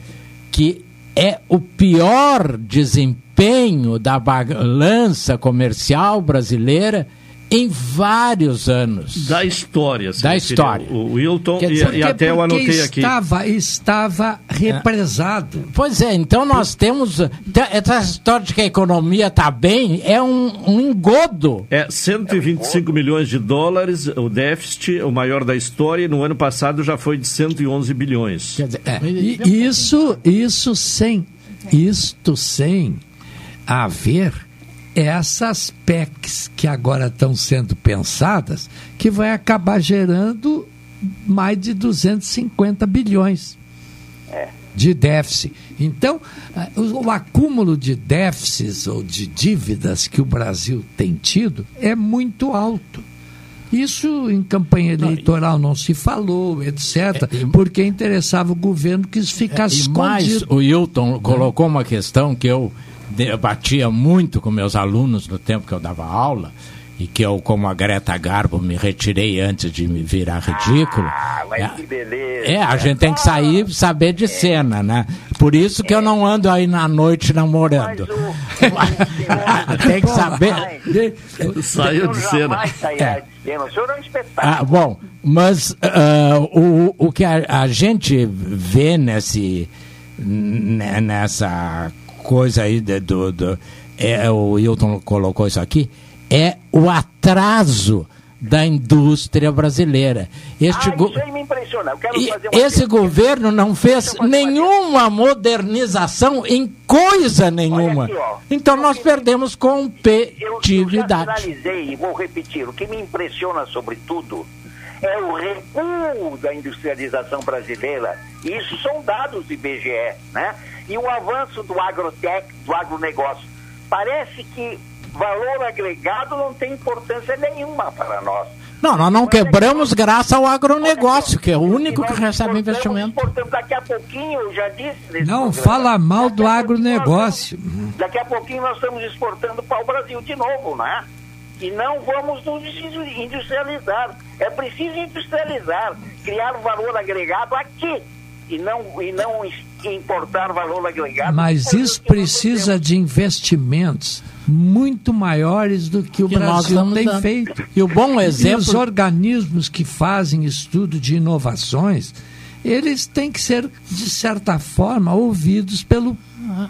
que é o pior desempenho da balança comercial brasileira em vários anos. Da história. Da história. O Wilton, dizer, e, e, até eu anotei aqui. Estava, estava represado. É. Pois é, então nós temos. Essa história de que a economia está bem é um, um, engodo. É 125 milhões de dólares o déficit, o maior da história, e no ano passado já foi de 111 bilhões. Quer dizer, é, isso, isso sem. Isto sem haver essas PECs que agora estão sendo pensadas, que vai acabar gerando mais de 250 bilhões é. de déficit. Então, o, o, acúmulo de déficits ou de dívidas que o Brasil tem tido é muito alto. Isso em campanha eleitoral não se falou, etc., é, porque interessava o governo que isso ficasse é, escondido. Mas o Hilton colocou uma questão que eu debatia muito com meus alunos no tempo que eu dava aula e que eu, como a Greta Garbo, me retirei antes de me virar ridículo. Ah, mas é, que beleza. É, a gente tem que sair e saber de é. cena, né? Por isso que é. eu não ando aí na noite namorando. O... tem que saber. Saiu de cena. É. O senhor é um espetáculo. Ah, bom, mas uh, o, o que a, a gente vê nesse, nessa coisa aí do, do é, o Hilton colocou isso aqui, é o atraso da indústria brasileira. Este isso aí me impressiona. Eu quero fazer uma esse governo não fez nenhuma modernização em coisa nenhuma. Aqui, então nós perdemos competitividade. Eu, eu finalizei e vou repetir. O que me impressiona sobretudo é o recuo da industrialização brasileira. Isso são dados do IBGE, né? E o avanço do agrotec, do agronegócio. Parece que valor agregado não tem importância nenhuma para nós. Não, nós não quebramos graças ao agronegócio, que é o único que recebe investimento. Portanto, daqui a pouquinho, eu já disse Não programa, fala mal do agronegócio. Daqui a pouquinho nós estamos exportando para o Brasil de novo, né? E não vamos nos industrializar. É preciso industrializar, criar valor agregado aqui e não, e não importar valor agregado. Mas isso precisa de investimentos muito maiores do que o Que Brasil tem dando. feito. E o bom E exemplo- os organismos que fazem estudo de inovações, eles têm que ser, de certa forma, ouvidos pelo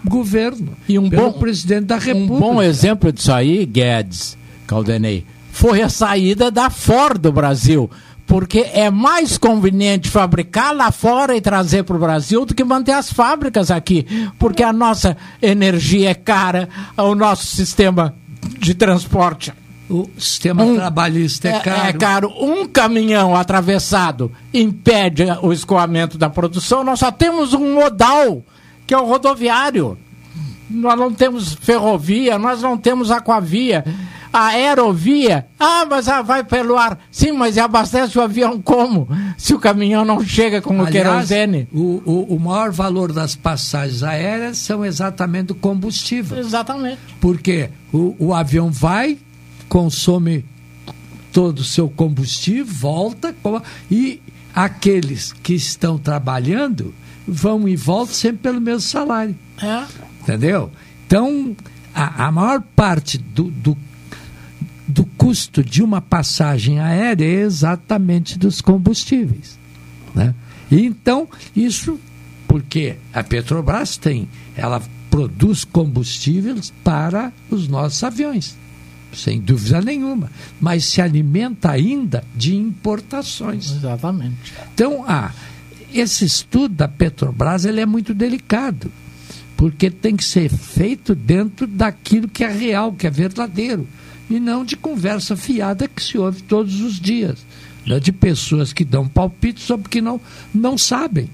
governo, E um pelo bom- presidente da Um República. bom exemplo disso aí, Guedes, Caldenei, foi a saída da Ford do Brasil. Porque é mais conveniente fabricar lá fora e trazer para o Brasil do que manter as fábricas aqui. Porque a nossa energia é cara, o nosso sistema de transporte. O sistema trabalhista é caro. É caro. Um caminhão atravessado impede o escoamento da produção. Nós só temos um modal, que é o rodoviário. Nós não temos ferrovia, nós não temos aquavia. A aerovia, ah, mas ah, vai pelo ar. Sim, mas abastece o avião como? Se o caminhão não chega com o querosene. O, o, o maior valor das passagens aéreas são exatamente o combustível. Exatamente. Porque o, o avião vai, consome todo o seu combustível, volta e aqueles que estão trabalhando vão e voltam sempre pelo mesmo salário. É. Entendeu? Então, a, a maior parte do, do, do custo de uma passagem aérea é exatamente dos combustíveis. Né? E então, isso porque a Petrobras tem, ela produz combustíveis para os nossos aviões, sem dúvida nenhuma, mas se alimenta ainda de importações. Exatamente. Então, ah, esse estudo da Petrobras ele é muito delicado, porque tem que ser feito dentro daquilo que é real, que é verdadeiro, e não de conversa fiada que se ouve todos os dias, né, de pessoas que dão palpite sobre o que não, não sabem,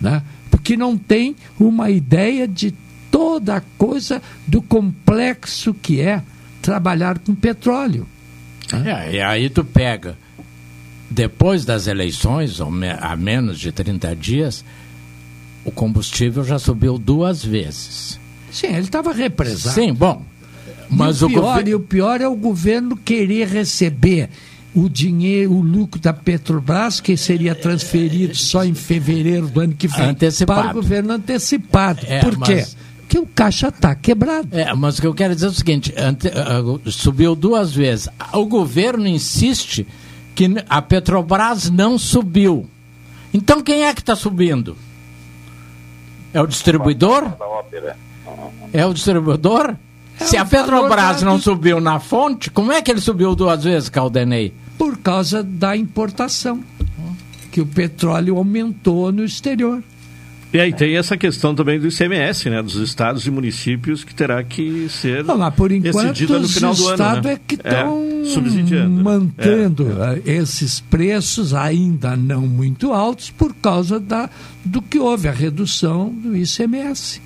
né, porque não tem uma ideia de toda a coisa do complexo que é trabalhar com petróleo. É, e aí tu pega, depois das eleições, a menos de 30 dias, o combustível já subiu duas vezes. Sim, ele estava represado. Sim, bom. Mas e o, pior, governo. e o pior é o governo querer receber o dinheiro, o lucro da Petrobras, que seria transferido só em fevereiro do ano que vem, Antecipado. para o governo antecipado. É, Por quê? mas- Porque o caixa está quebrado. É, mas o que eu quero dizer é o seguinte: ante- ah, subiu duas vezes. O governo insiste que a Petrobras não subiu. Então quem é que está subindo? É o distribuidor? É o distribuidor? Se a Petrobras da- não subiu na fonte, como é que ele subiu duas vezes, Caldenei? Por causa da importação, que o petróleo aumentou no exterior. E aí tem essa questão também do ICMS, né? Dos estados e municípios que terá que ser mas por enquanto decidida no os final do ano. estados né? é que estão subsidiando. né? mantendo É, eh, esses preços ainda não muito altos por causa da, do que houve, a redução do ICMS.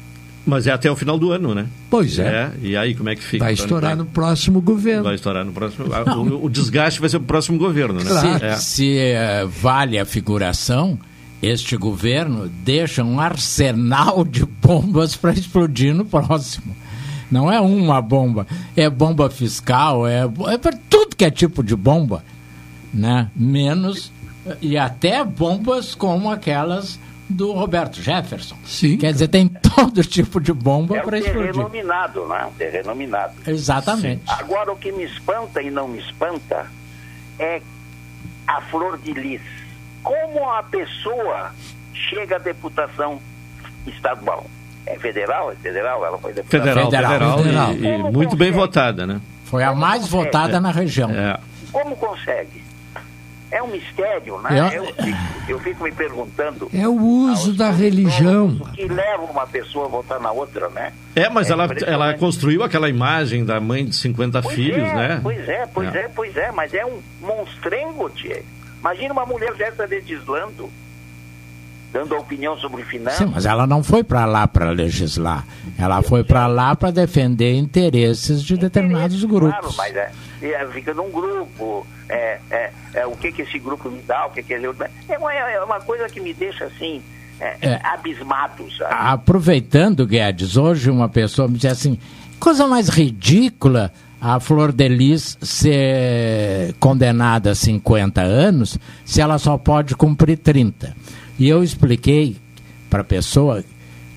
Mas é até o final do ano, né? Pois é. E aí como é que fica? Vai estourar no próximo governo. Vai estourar no próximo. O, o desgaste vai ser pro próximo governo, né? Se, É. se, eh, vale a figuração, este governo deixa um arsenal de bombas para explodir no próximo. Não é uma bomba, é bomba fiscal, é, é para tudo que é tipo de bomba, né? Menos e até bombas como aquelas do Roberto Jefferson. Sim. Quer dizer, tem todo tipo de bomba É para explodir. terreno minado, né? Um terreno minado. Exatamente. Agora, o que me espanta e não me espanta é a flor de lis. Como a pessoa chega à deputação estadual? É federal? É federal? Ela foi deputada Federal, federal, Federal. e, e muito bem votada, né? Foi a mais votada na região. É. Como consegue? É um mistério, né? É. Eu, fico, eu fico me perguntando É o uso da religião. o que leva uma pessoa a votar na outra, né? É, mas ela, impressionante. ela construiu aquela imagem da mãe de 50 Pois filhos, é, né? Pois é, pois É. é. pois é, mas é um monstrengo, tchê. Imagina uma mulher dessa legislando, dando opinião sobre finanças. Sim, mas ela não foi para lá para legislar. Ela foi para lá para defender interesses de determinados grupos. Claro, mas é, é, fica num grupo, é, é, é, o que, que esse grupo me dá, o que, que ele... É uma, é uma coisa que me deixa assim, é, É. abismado, sabe? Aproveitando, Guedes, hoje uma pessoa me disse assim: coisa mais ridícula a Flor de Lis ser condenada a 50 anos se ela só pode cumprir 30. E eu expliquei para a pessoa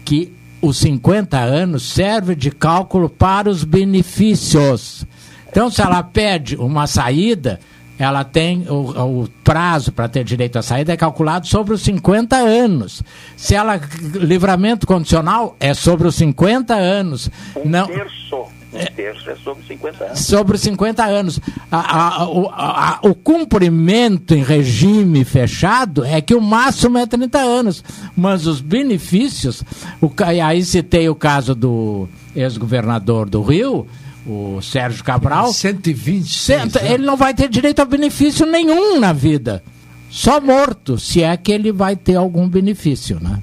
que os 50 anos serve de cálculo para os benefícios. Então, se ela pede uma saída, ela tem o, o prazo para ter direito à saída é calculado sobre os 50 anos. Se ela livramento condicional é sobre os 50 anos. Um Não terço, um terço é sobre 50 anos. sobre os 50 anos. A- a- o, a- o cumprimento em regime fechado é que o máximo é 30 anos, mas os benefícios, o, e aí citei o caso do ex-governador do Rio, o Sérgio Cabral. 120. Ele não vai ter direito a benefício nenhum na vida. Só morto, se é que ele vai ter algum benefício, né?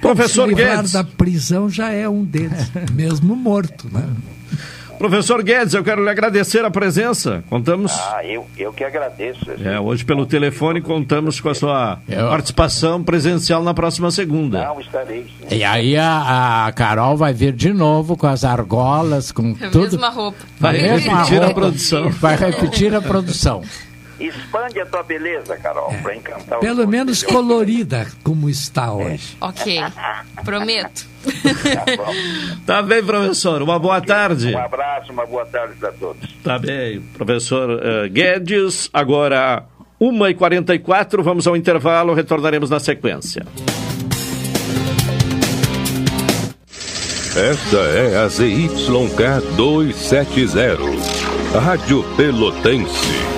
Professor Se livrar Guedes. da prisão já é um deles, mesmo morto, né? Professor Guedes, eu quero lhe agradecer a presença. Contamos. Ah, eu, eu que agradeço. É, hoje pelo telefone contamos com a sua Eu- participação presencial na próxima segunda. Não, estarei. sim. E aí a, a Carol vai vir de novo com as argolas, com A tudo. mesma roupa. Vai A mesma repetir a roupa. produção. Vai repetir a produção. Expande a tua beleza, Carol, para encantar os Pelo menos colorida como está hoje. Ok, prometo. Tá bem, professor. Uma boa tarde. Um abraço, uma boa tarde para todos. Tá bem, professor eh, Guedes. Agora, 1h44, vamos ao intervalo, retornaremos na sequência. Esta é a ZYK 270, Rádio Pelotense,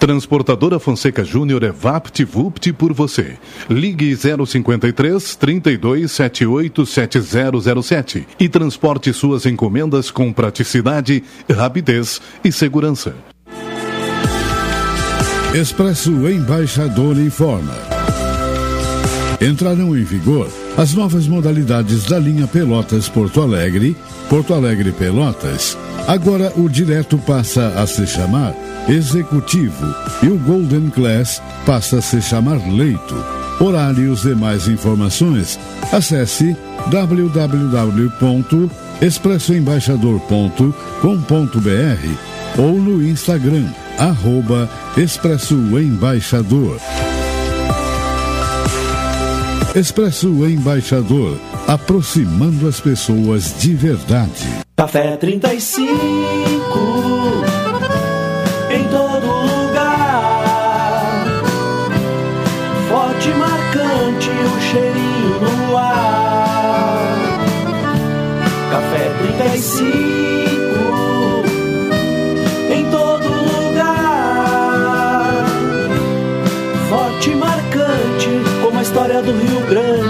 Transportadora Fonseca Júnior é VaptVupt por você. Ligue 053 32 78 7007 e transporte suas encomendas com praticidade, rapidez e segurança. Expresso Embaixador informa. Entrarão em vigor as novas modalidades da linha Pelotas Porto Alegre, Porto Alegre Pelotas. Agora o direto passa a se chamar Executivo e o Golden Class passa a se chamar Leito. Horários e mais informações, acesse www.expressoembaixador.com.br ou no Instagram, arroba Expresso Embaixador. Expresso Embaixador, aproximando as pessoas de verdade. Café 35 Grande.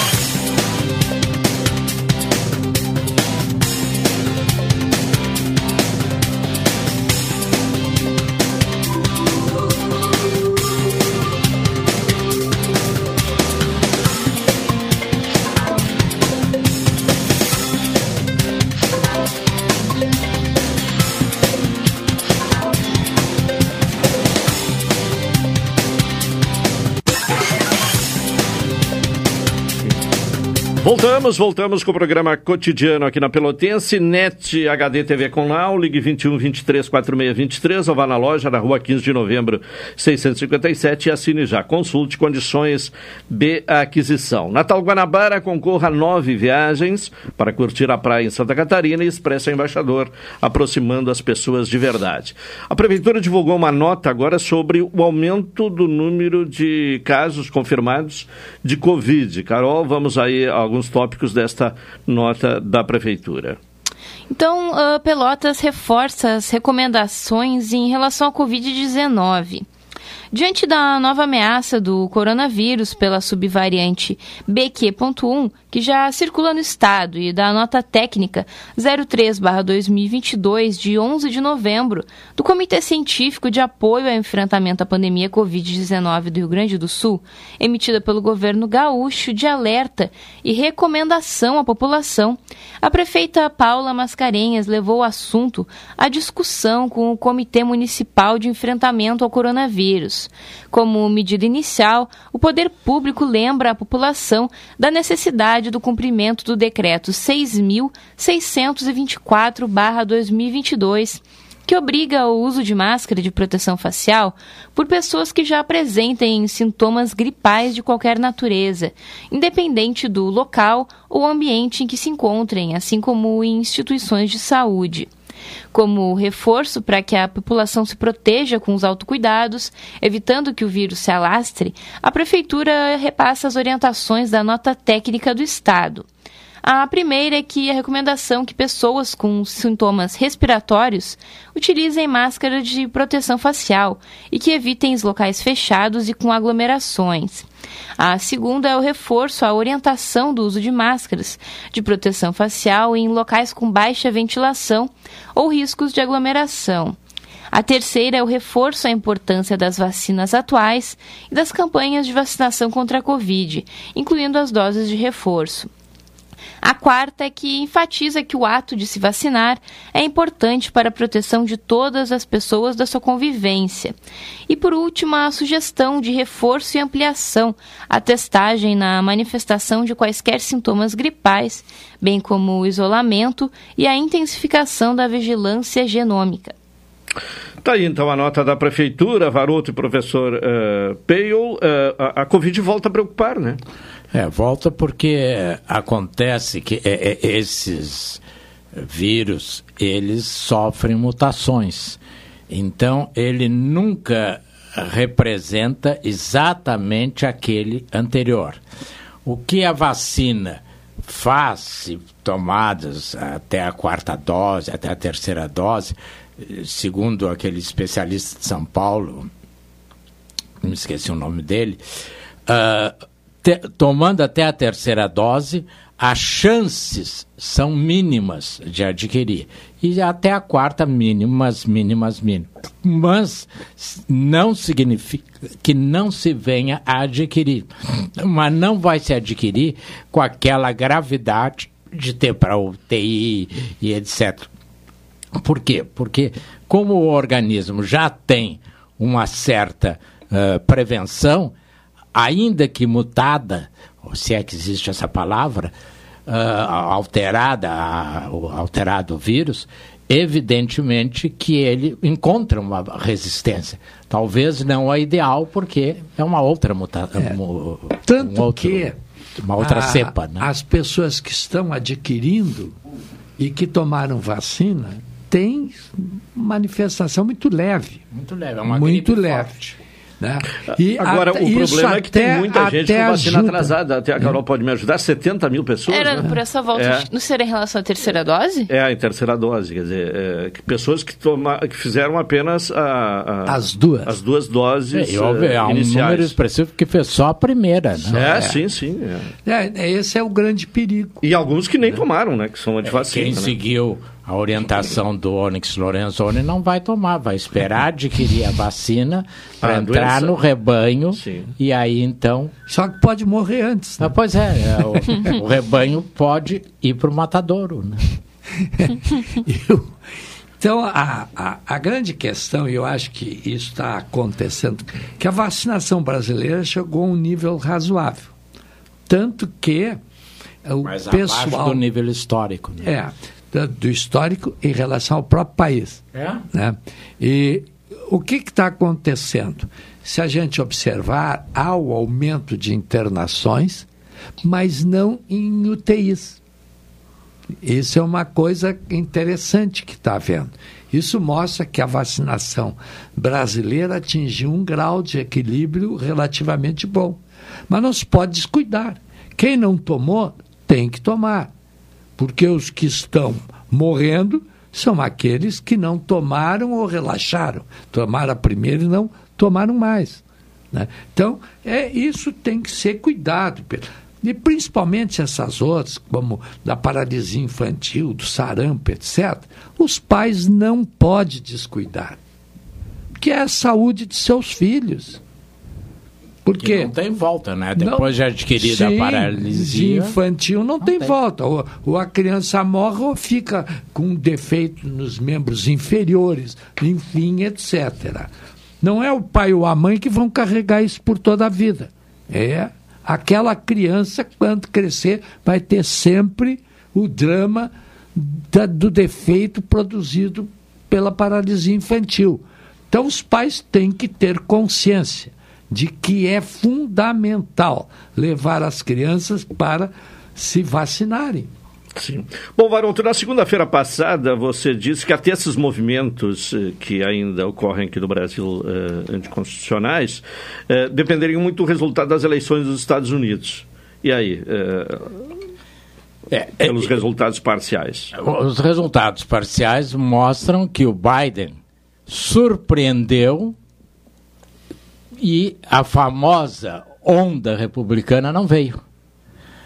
Voltamos, voltamos com o programa cotidiano aqui na Pelotense, NET HD TV com Now, ligue 21 23 46 23 ou vá na loja na rua 15 de novembro 657 e assine já. Consulte condições de aquisição. Natal Guanabara concorra a nove viagens para curtir a praia em Santa Catarina e expressa embaixador, aproximando as pessoas de verdade. A Prefeitura divulgou uma nota agora sobre o aumento do número de casos confirmados de Covid. Carol, vamos aí a alguns tópicos desta nota da Prefeitura. Então, uh, Pelotas reforça as recomendações em relação à Covid-19. Diante da nova ameaça do coronavírus pela subvariante BQ.1, que já circula no estado, e da nota técnica 03/2022 de 11 de novembro do Comitê Científico de Apoio ao Enfrentamento à Pandemia COVID-19 do Rio Grande do Sul, emitida pelo governo gaúcho de alerta e recomendação à população, a prefeita Paula Mascarenhas levou o assunto à discussão com o Comitê Municipal de Enfrentamento ao Coronavírus. Como medida inicial, o poder público lembra a população da necessidade do cumprimento do decreto 6.624/2022 que obriga o uso de máscara de proteção facial por pessoas que já apresentem sintomas gripais de qualquer natureza, independente do local ou ambiente em que se encontrem, assim como em instituições de saúde como reforço para que a população se proteja com os autocuidados, evitando que o vírus se alastre, a Prefeitura repassa as orientações da nota técnica do Estado. A primeira é que a recomendação que pessoas com sintomas respiratórios utilizem máscara de proteção facial e que evitem os locais fechados e com aglomerações. A segunda é o reforço à orientação do uso de máscaras de proteção facial em locais com baixa ventilação ou riscos de aglomeração. A terceira é o reforço à importância das vacinas atuais e das campanhas de vacinação contra a Covid, incluindo as doses de reforço. A quarta é que enfatiza que o ato de se vacinar é importante para a proteção de todas as pessoas da sua convivência. E por último, a sugestão de reforço e ampliação à testagem na manifestação de quaisquer sintomas gripais, bem como o isolamento e a intensificação da vigilância genômica. Tá aí então a nota da prefeitura, Varoto e professor uh, Peil. Uh, a, a Covid volta a preocupar, né? É, volta porque acontece que é, é, esses vírus, eles sofrem mutações. Então, ele nunca representa exatamente aquele anterior. O que a vacina faz, se tomadas até a quarta dose, até a terceira dose, segundo aquele especialista de São Paulo, me esqueci o nome dele, uh, te, tomando até a terceira dose, as chances são mínimas de adquirir. E até a quarta, mínimas, mínimas, mínimas. Mas não significa que não se venha a adquirir. Mas não vai se adquirir com aquela gravidade de ter para UTI e etc. Por quê? Porque como o organismo já tem uma certa uh, prevenção, ainda que mutada, se é que existe essa palavra, uh, alterada, uh, alterado o vírus, evidentemente que ele encontra uma resistência. Talvez não a ideal, porque é uma outra mutação. É. Tanto um outro, que uma outra a, cepa. Né? As pessoas que estão adquirindo e que tomaram vacina têm manifestação muito leve. Muito leve, é uma muito leve. Forte. Né? E Agora, o problema é que tem muita gente com vacina ajuda. atrasada. Até a Carol pode me ajudar. 70 mil pessoas. Era né? por essa volta. É. Não seria em relação à terceira dose? É, em terceira dose. Quer dizer, é, que pessoas que, toma, que fizeram apenas a, a, as duas as duas doses é, houve, há um iniciais. número expressivo que fez só a primeira. Né? É, é. sim, sim. É. esse é o grande perigo. E alguns que nem tomaram, né? Que são de vacina. Quem né? seguiu a orientação do Onyx Lorenzoni não vai tomar, vai esperar adquirir a vacina para entrar doença. no rebanho Sim. e aí então. Só que pode morrer antes. Né? Ah, pois é, é o, o, rebanho pode ir para o matadouro. Né? Eu, então, a, a, a, grande questão, e eu acho que isso está acontecendo, que a vacinação brasileira chegou a um nível razoável. Tanto que o Mas pessoal. do nível histórico. Né? É do histórico em relação ao próprio país. É? Né? E o que está acontecendo? Se a gente observar, há o aumento de internações, mas não em UTIs. Isso é uma coisa interessante que está havendo. Isso mostra que a vacinação brasileira atingiu um grau de equilíbrio relativamente bom. Mas não se pode descuidar. Quem não tomou, tem que tomar porque os que estão morrendo são aqueles que não tomaram ou relaxaram. Tomaram a primeira e não tomaram mais. Né? Então, é, isso tem que ser cuidado. E principalmente essas outras, como da paralisia infantil, do sarampo, etc., os pais não podem descuidar. Que é a saúde de seus filhos. Porque não tem volta, né? Depois não, de adquirida sim, a paralisia. infantil não, não tem, tem, volta. Ou, ou, a criança morre ou fica com um defeito nos membros inferiores, enfim, etc. Não é o pai ou a mãe que vão carregar isso por toda a vida. É aquela criança, quando crescer, vai ter sempre o drama da, do defeito produzido pela paralisia infantil. Então, os pais têm que ter consciência de que é fundamental levar as crianças para se vacinarem. Sim. Bom, Varonto, na segunda-feira passada você disse que até esses movimentos eh, que ainda ocorrem aqui no Brasil eh, anticonstitucionais eh, dependeriam muito do resultado das eleições dos Estados Unidos. E aí? Eh, é, pelos é, resultados parciais. Os resultados parciais mostram que o Biden surpreendeu e a famosa onda republicana não veio.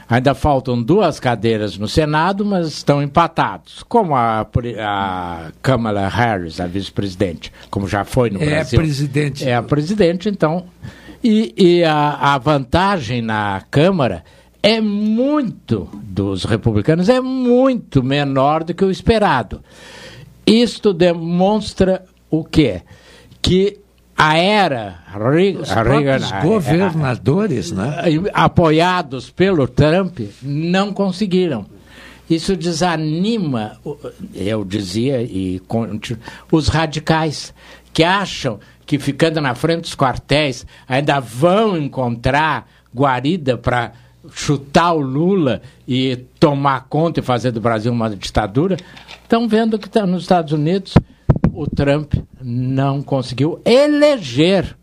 Ainda faltam duas cadeiras no Senado, mas estão empatados. Como a, a Kamala Harris, a vice-presidente, como já foi no é Brasil. É a presidente. É a presidente, então. E, e a, a vantagem na Câmara é muito, dos republicanos, é muito menor do que o esperado. Isto demonstra o quê? Que a era Os Reagan, governadores, a, a, né? apoiados pelo Trump, não conseguiram. Isso desanima, eu dizia, e os radicais que acham que ficando na frente dos quartéis ainda vão encontrar guarida para chutar o Lula e tomar conta e fazer do Brasil uma ditadura, estão vendo que tá nos Estados Unidos o Trump não conseguiu eleger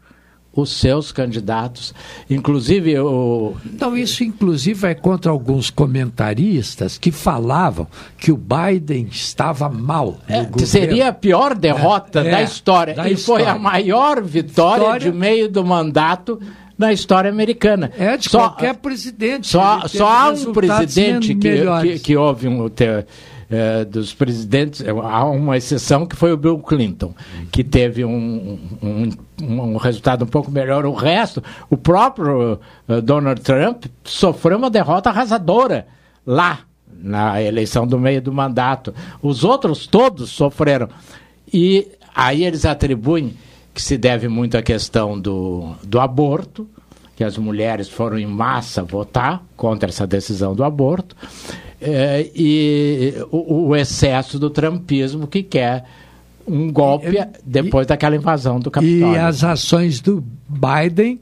os seus candidatos, inclusive o... Então isso inclusive vai contra alguns comentaristas que falavam que o Biden estava mal. É, seria a pior derrota é, da é, história da e história. foi a maior vitória, vitória de meio do mandato na história americana. É de só, qualquer presidente. Só, só há um presidente que, que, que, houve um, é, dos presidentes, é, há uma exceção que foi o Bill Clinton, que teve um, um, um resultado um pouco melhor. O resto, o próprio uh, Donald Trump sofreu uma derrota arrasadora lá na eleição do meio do mandato. Os outros todos sofreram. E aí eles atribuem que se deve muito à questão do, do aborto, que as mulheres foram em massa votar contra essa decisão do aborto, eh, e o, o excesso do trumpismo que quer um golpe depois daquela invasão do Capitólio. E as ações do Biden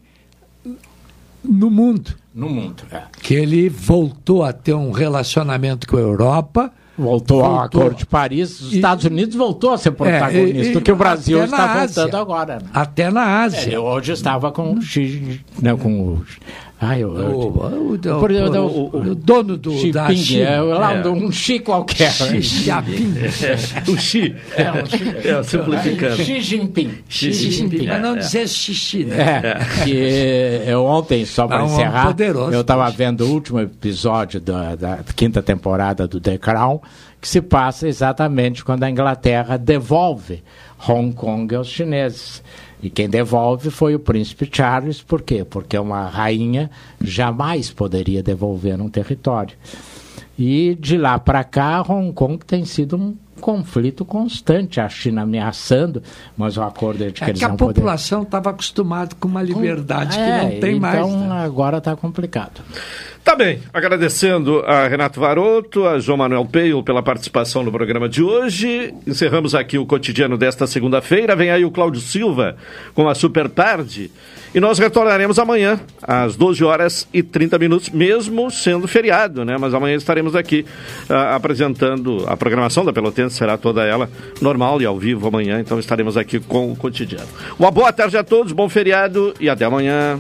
no mundo. No mundo, é. Que ele voltou a ter um relacionamento com a Europa. Voltou, ao Acordo de Paris. Os Estados Unidos voltou a ser protagonista, É, e- o que o Brasil está voltando Ásia. agora. né? Até na Ásia. É, eu hoje estava com o Xi, não, com o... Ai, eu, eu- O, o- dono do, Xi da Jinping, China. é, lá É. um, Xi qualquer. Xi Jinping. o Xi. É, Xi. É, simplificando. Xi Jinping. Xi Jinping. Mas não É. dizer xixi, né? É, que eu ontem, só para É encerrar, eu estava vendo o último episódio da, da quinta temporada do The Crown, que se passa exatamente quando a Inglaterra devolve Hong Kong aos chineses. E quem devolve foi o príncipe Charles, por quê? Porque uma rainha jamais poderia devolver um território. E de lá para cá, Hong Kong tem sido um conflito constante, a China ameaçando, mas o acordo é de que É eles que a população estava acostumada com uma liberdade é, que não tem então mais. né? agora está complicado. Tá bem, agradecendo a Renato Varoto, a João Manuel Peio pela participação no programa de hoje. Encerramos aqui o cotidiano desta segunda-feira. Vem aí o Cláudio Silva com a Super Tarde. E nós retornaremos amanhã, às 12 horas e 30 minutos, mesmo sendo feriado, né? Mas amanhã estaremos aqui ah, apresentando a programação da Pelotense, será toda ela normal e ao vivo amanhã, então estaremos aqui com o cotidiano. Uma boa tarde a todos, bom feriado e até amanhã.